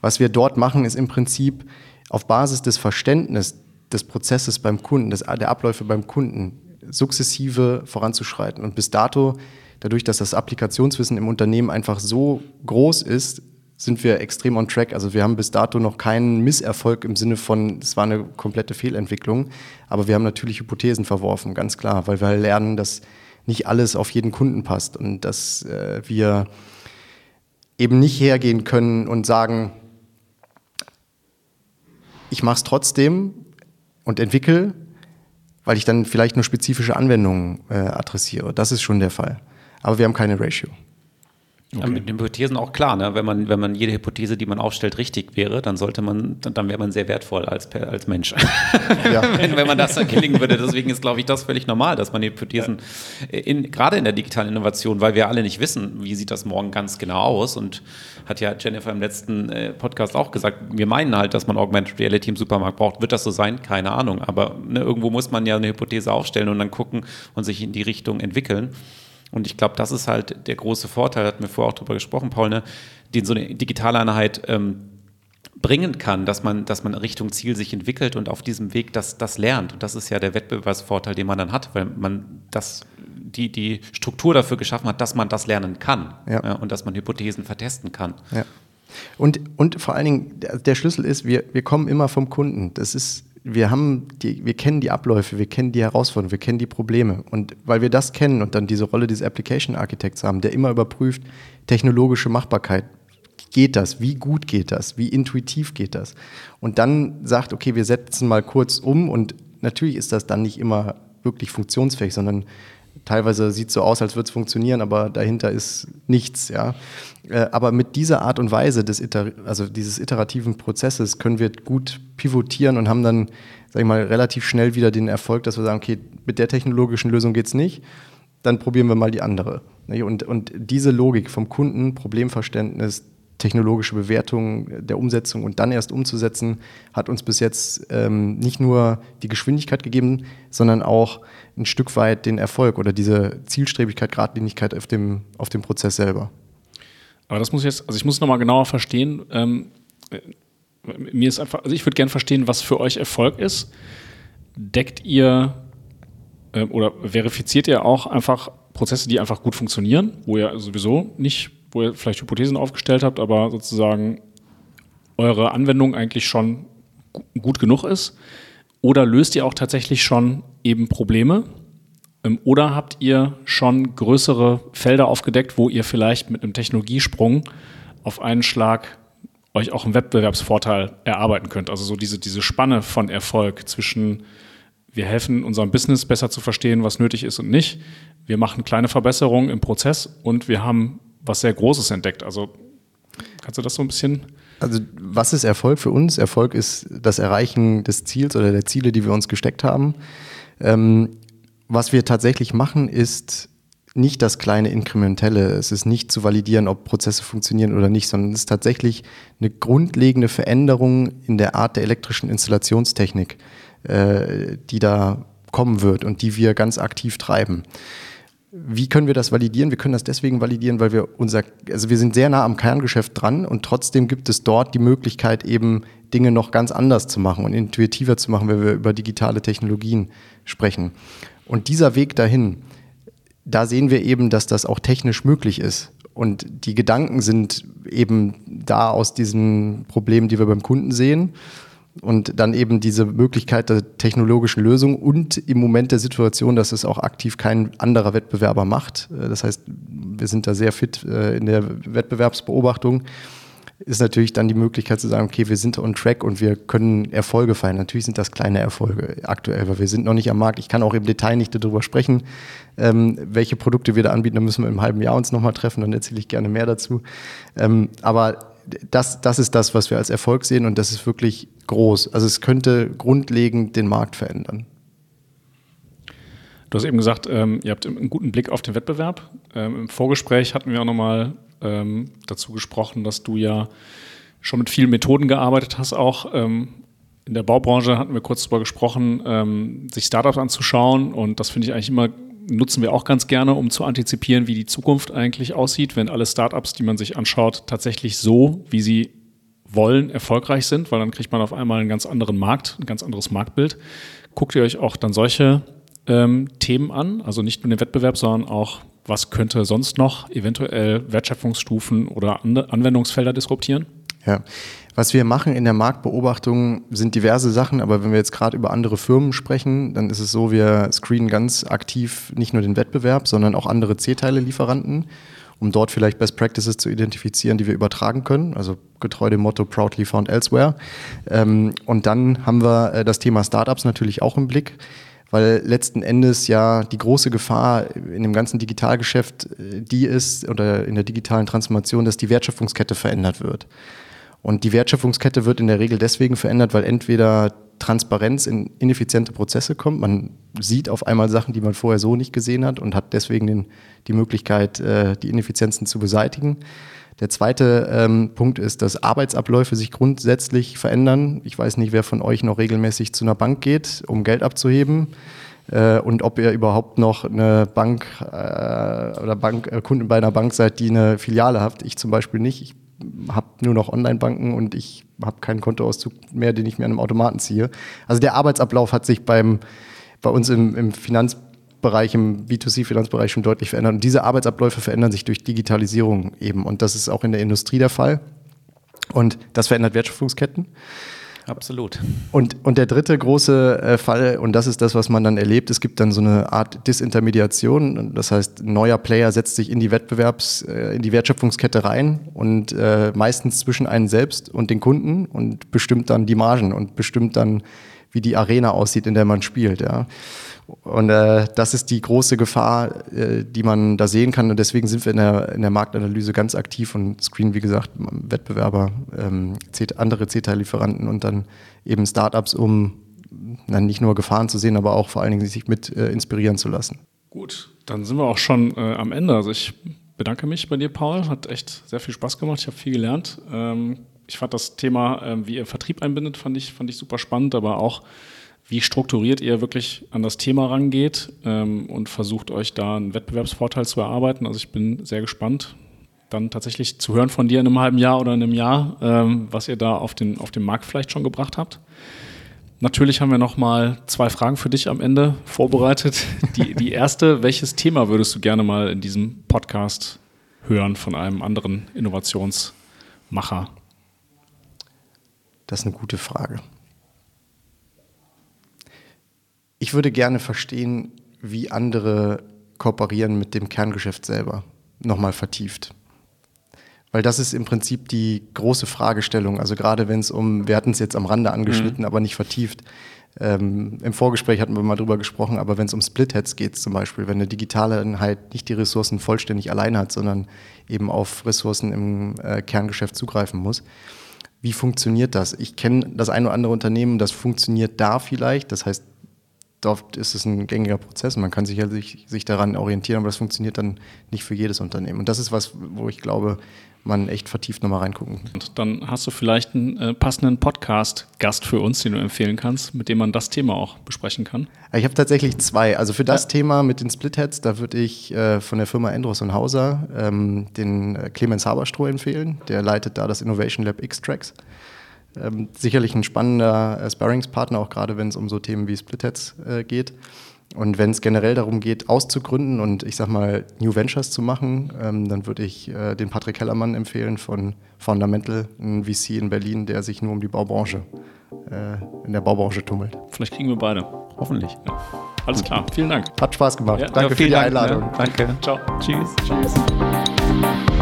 was wir dort machen, ist im Prinzip auf Basis des Verständnisses des Prozesses beim Kunden, des, der Abläufe beim Kunden, sukzessive voranzuschreiten. Und bis dato dadurch, dass das Applikationswissen im Unternehmen einfach so groß ist, sind wir extrem on track. Also wir haben bis dato noch keinen Misserfolg im Sinne von, es war eine komplette Fehlentwicklung. Aber wir haben natürlich Hypothesen verworfen, ganz klar, weil wir lernen, dass nicht alles auf jeden Kunden passt und dass äh, wir eben nicht hergehen können und sagen, ich mache es trotzdem und entwickle, weil ich dann vielleicht nur spezifische Anwendungen äh, adressiere. Das ist schon der Fall. Aber wir haben keine Ratio. Okay. Mit den Hypothesen auch klar, ne? wenn, man, wenn man jede Hypothese, die man aufstellt, richtig wäre, dann sollte man, dann wäre man sehr wertvoll als, als Mensch. Ja. *laughs* wenn, wenn man das dann gelingen würde. Deswegen ist, glaube ich, das völlig normal, dass man Hypothesen, ja. in, gerade in der digitalen Innovation, weil wir alle nicht wissen, wie sieht das morgen ganz genau aus und hat ja Jennifer im letzten äh, Podcast auch gesagt, wir meinen halt, dass man Augmented Reality im Supermarkt braucht. Wird das so sein? Keine Ahnung. Aber ne, irgendwo muss man ja eine Hypothese aufstellen und dann gucken und sich in die Richtung entwickeln. Und ich glaube, das ist halt der große Vorteil, hatten wir vorher auch drüber gesprochen, Paul, ne, den so eine digitale Einheit ähm, bringen kann, dass man, dass man Richtung Ziel sich entwickelt und auf diesem Weg das, das lernt. Und das ist ja der Wettbewerbsvorteil, den man dann hat, weil man das, die, die Struktur dafür geschaffen hat, dass man das lernen kann ja. Ja, und dass man Hypothesen vertesten kann. Ja. Und, und vor allen Dingen, der, der Schlüssel ist, wir, wir kommen immer vom Kunden. Das ist wir haben die, wir kennen die Abläufe, wir kennen die Herausforderungen, wir kennen die Probleme. Und weil wir das kennen und dann diese Rolle des Application Architects haben, der immer überprüft, technologische Machbarkeit, geht das? Wie gut geht das? Wie intuitiv geht das? Und dann sagt, okay, wir setzen mal kurz um und natürlich ist das dann nicht immer wirklich funktionsfähig, sondern teilweise sieht es so aus, als würde es funktionieren, aber dahinter ist nichts, ja. Äh, aber mit dieser Art und Weise des also dieses iterativen Prozesses können wir gut pivotieren und haben dann, sag ich mal, relativ schnell wieder den Erfolg, dass wir sagen, okay, mit der technologischen Lösung geht es nicht, dann probieren wir mal die andere. Und, und diese Logik vom Kunden, Problemverständnis, technologische Bewertung der Umsetzung und dann erst umzusetzen, hat uns bis jetzt ähm, nicht nur die Geschwindigkeit gegeben, sondern auch ein Stück weit den Erfolg oder diese Zielstrebigkeit, Gradlinigkeit auf dem, auf dem Prozess selber. Aber das muss ich jetzt, also ich muss nochmal genauer verstehen. Ähm, äh, mir ist einfach, also ich würde gerne verstehen, was für euch Erfolg ist. Deckt ihr äh, oder verifiziert ihr auch einfach Prozesse, die einfach gut funktionieren, wo ihr sowieso nicht, wo ihr vielleicht Hypothesen aufgestellt habt, aber sozusagen eure Anwendung eigentlich schon gut genug ist? Oder löst ihr auch tatsächlich schon eben Probleme? Ähm, oder habt ihr schon größere Felder aufgedeckt, wo ihr vielleicht mit einem Technologiesprung auf einen Schlag euch auch einen Wettbewerbsvorteil erarbeiten könnt? Also so diese, diese Spanne von Erfolg zwischen wir helfen unserem Business besser zu verstehen, was nötig ist und nicht. Wir machen kleine Verbesserungen im Prozess und wir haben was sehr Großes entdeckt. Also kannst du das so ein bisschen also was ist Erfolg für uns? Erfolg ist das Erreichen des Ziels oder der Ziele, die wir uns gesteckt haben. Ähm, was wir tatsächlich machen, ist nicht das kleine Inkrementelle. Es ist nicht zu validieren, ob Prozesse funktionieren oder nicht, sondern es ist tatsächlich eine grundlegende Veränderung in der Art der elektrischen Installationstechnik, äh, die da kommen wird und die wir ganz aktiv treiben. Wie können wir das validieren? Wir können das deswegen validieren, weil wir unser, also wir sind sehr nah am Kerngeschäft dran und trotzdem gibt es dort die Möglichkeit, eben Dinge noch ganz anders zu machen und intuitiver zu machen, wenn wir über digitale Technologien sprechen. Und dieser Weg dahin, da sehen wir eben, dass das auch technisch möglich ist. Und die Gedanken sind eben da aus diesen Problemen, die wir beim Kunden sehen. Und dann eben diese Möglichkeit der technologischen Lösung und im Moment der Situation, dass es auch aktiv kein anderer Wettbewerber macht. Das heißt, wir sind da sehr fit äh, in der Wettbewerbsbeobachtung ist natürlich dann die Möglichkeit zu sagen, okay, wir sind on track und wir können Erfolge feiern. Natürlich sind das kleine Erfolge aktuell, weil wir sind noch nicht am Markt. Ich kann auch im Detail nicht darüber sprechen, ähm, welche Produkte wir da anbieten. Da müssen wir im halben Jahr uns nochmal treffen, dann erzähle ich gerne mehr dazu. Ähm, aber das, das ist das, was wir als Erfolg sehen und das ist wirklich groß. Also es könnte grundlegend den Markt verändern. Du hast eben gesagt, ähm, ihr habt einen guten Blick auf den Wettbewerb. Ähm, Im Vorgespräch hatten wir auch nochmal ähm, dazu gesprochen, dass du ja schon mit vielen Methoden gearbeitet hast, auch ähm, in der Baubranche hatten wir kurz darüber gesprochen, ähm, sich Startups anzuschauen und das finde ich eigentlich immer nutzen wir auch ganz gerne, um zu antizipieren, wie die Zukunft eigentlich aussieht, wenn alle Startups, die man sich anschaut, tatsächlich so, wie sie wollen, erfolgreich sind, weil dann kriegt man auf einmal einen ganz anderen Markt, ein ganz anderes Marktbild. Guckt ihr euch auch dann solche ähm, Themen an, also nicht nur den Wettbewerb, sondern auch, was könnte sonst noch eventuell Wertschöpfungsstufen oder Anwendungsfelder disruptieren? Ja, was wir machen in der Marktbeobachtung sind diverse Sachen, aber wenn wir jetzt gerade über andere Firmen sprechen, dann ist es so, wir screenen ganz aktiv nicht nur den Wettbewerb, sondern auch andere C-Teile-Lieferanten, um dort vielleicht Best Practices zu identifizieren, die wir übertragen können. Also getreu dem Motto Proudly Found Elsewhere. Ähm, und dann haben wir äh, das Thema Startups natürlich auch im Blick weil letzten Endes ja die große Gefahr in dem ganzen Digitalgeschäft äh, die ist oder in der digitalen Transformation, dass die Wertschöpfungskette verändert wird. Und die Wertschöpfungskette wird in der Regel deswegen verändert, weil entweder Transparenz in ineffiziente Prozesse kommt. Man sieht auf einmal Sachen, die man vorher so nicht gesehen hat und hat deswegen den, die Möglichkeit, äh, die Ineffizienzen zu beseitigen. Der zweite ähm, Punkt ist, dass Arbeitsabläufe sich grundsätzlich verändern. Ich weiß nicht, wer von euch noch regelmäßig zu einer Bank geht, um Geld abzuheben. Äh, und ob ihr überhaupt noch eine Bank äh, oder Bank, äh, Kunden bei einer Bank seid, die eine Filiale habt. Ich zum Beispiel nicht. Ich habe nur noch Online-Banken und ich habe keinen Kontoauszug mehr, den ich mir an einem Automaten ziehe. Also der Arbeitsablauf hat sich beim, bei uns im, im Finanz Bereich, im B2C-Finanzbereich schon deutlich verändert. Und diese Arbeitsabläufe verändern sich durch Digitalisierung eben. Und das ist auch in der Industrie der Fall. Und das verändert Wertschöpfungsketten. Absolut. Und, und der dritte große äh, Fall, und das ist das, was man dann erlebt, es gibt dann so eine Art Disintermediation. Das heißt, ein neuer Player setzt sich in die Wettbewerbs-, äh, in die Wertschöpfungskette rein und äh, meistens zwischen einen selbst und den Kunden und bestimmt dann die Margen und bestimmt dann, wie die Arena aussieht, in der man spielt. Ja. Und äh, das ist die große Gefahr, äh, die man da sehen kann. Und deswegen sind wir in der, in der Marktanalyse ganz aktiv und screenen, wie gesagt, Wettbewerber, ähm, andere C-Teil-Lieferanten und dann eben Startups, um dann nicht nur Gefahren zu sehen, aber auch vor allen Dingen sich mit äh, inspirieren zu lassen. Gut, dann sind wir auch schon äh, am Ende. Also ich bedanke mich bei dir, Paul. Hat echt sehr viel Spaß gemacht. Ich habe viel gelernt. Ähm, ich fand das Thema, ähm, wie ihr Vertrieb einbindet, fand ich, fand ich super spannend, aber auch wie strukturiert ihr wirklich an das Thema rangeht ähm, und versucht euch da einen Wettbewerbsvorteil zu erarbeiten. Also ich bin sehr gespannt, dann tatsächlich zu hören von dir in einem halben Jahr oder in einem Jahr, ähm, was ihr da auf den, auf den Markt vielleicht schon gebracht habt. Natürlich haben wir noch mal zwei Fragen für dich am Ende vorbereitet. *laughs* Die, die erste, welches Thema würdest du gerne mal in diesem Podcast hören von einem anderen Innovationsmacher? Das ist eine gute Frage. Ich würde gerne verstehen, wie andere kooperieren mit dem Kerngeschäft selber, nochmal vertieft. Weil das ist im Prinzip die große Fragestellung. Also gerade wenn es um, wir hatten es jetzt am Rande angeschnitten, mhm. aber nicht vertieft. Ähm, Im Vorgespräch hatten wir mal drüber gesprochen, aber wenn es um Splitheads geht zum Beispiel, wenn eine digitale Einheit nicht die Ressourcen vollständig allein hat, sondern eben auf Ressourcen im äh, Kerngeschäft zugreifen muss, wie funktioniert das? Ich kenne das ein oder andere Unternehmen, das funktioniert da vielleicht. Das heißt, dort ist es ein gängiger Prozess. Man kann sicherlich sich daran orientieren, aber das funktioniert dann nicht für jedes Unternehmen. Und das ist was, wo ich glaube, man echt vertieft nochmal reingucken. Und dann hast du vielleicht einen äh, passenden Podcast-Gast für uns, den du empfehlen kannst, mit dem man das Thema auch besprechen kann. Ich habe tatsächlich zwei. Also für das ja. Thema mit den Splitheads, da würde ich äh, von der Firma Endros und Hauser ähm, den äh, Clemens Haberstroh empfehlen. Der leitet da das Innovation Lab X-Tracks. Ähm, sicherlich ein spannender äh, Sparringspartner, auch gerade wenn es um so Themen wie Splitheads äh, geht. Und wenn es generell darum geht, auszugründen und ich sag mal New Ventures zu machen, ähm, dann würde ich äh, den Patrick Hellermann empfehlen von Fundamental, ein VC in Berlin, der sich nur um die Baubranche, äh, in der Baubranche tummelt. Vielleicht kriegen wir beide. Hoffentlich. Ja. Alles klar, vielen Dank. Hat Spaß gemacht. Ja, Danke ja, für die Dank, Einladung. Ne? Danke. Ciao. Tschüss. Tschüss.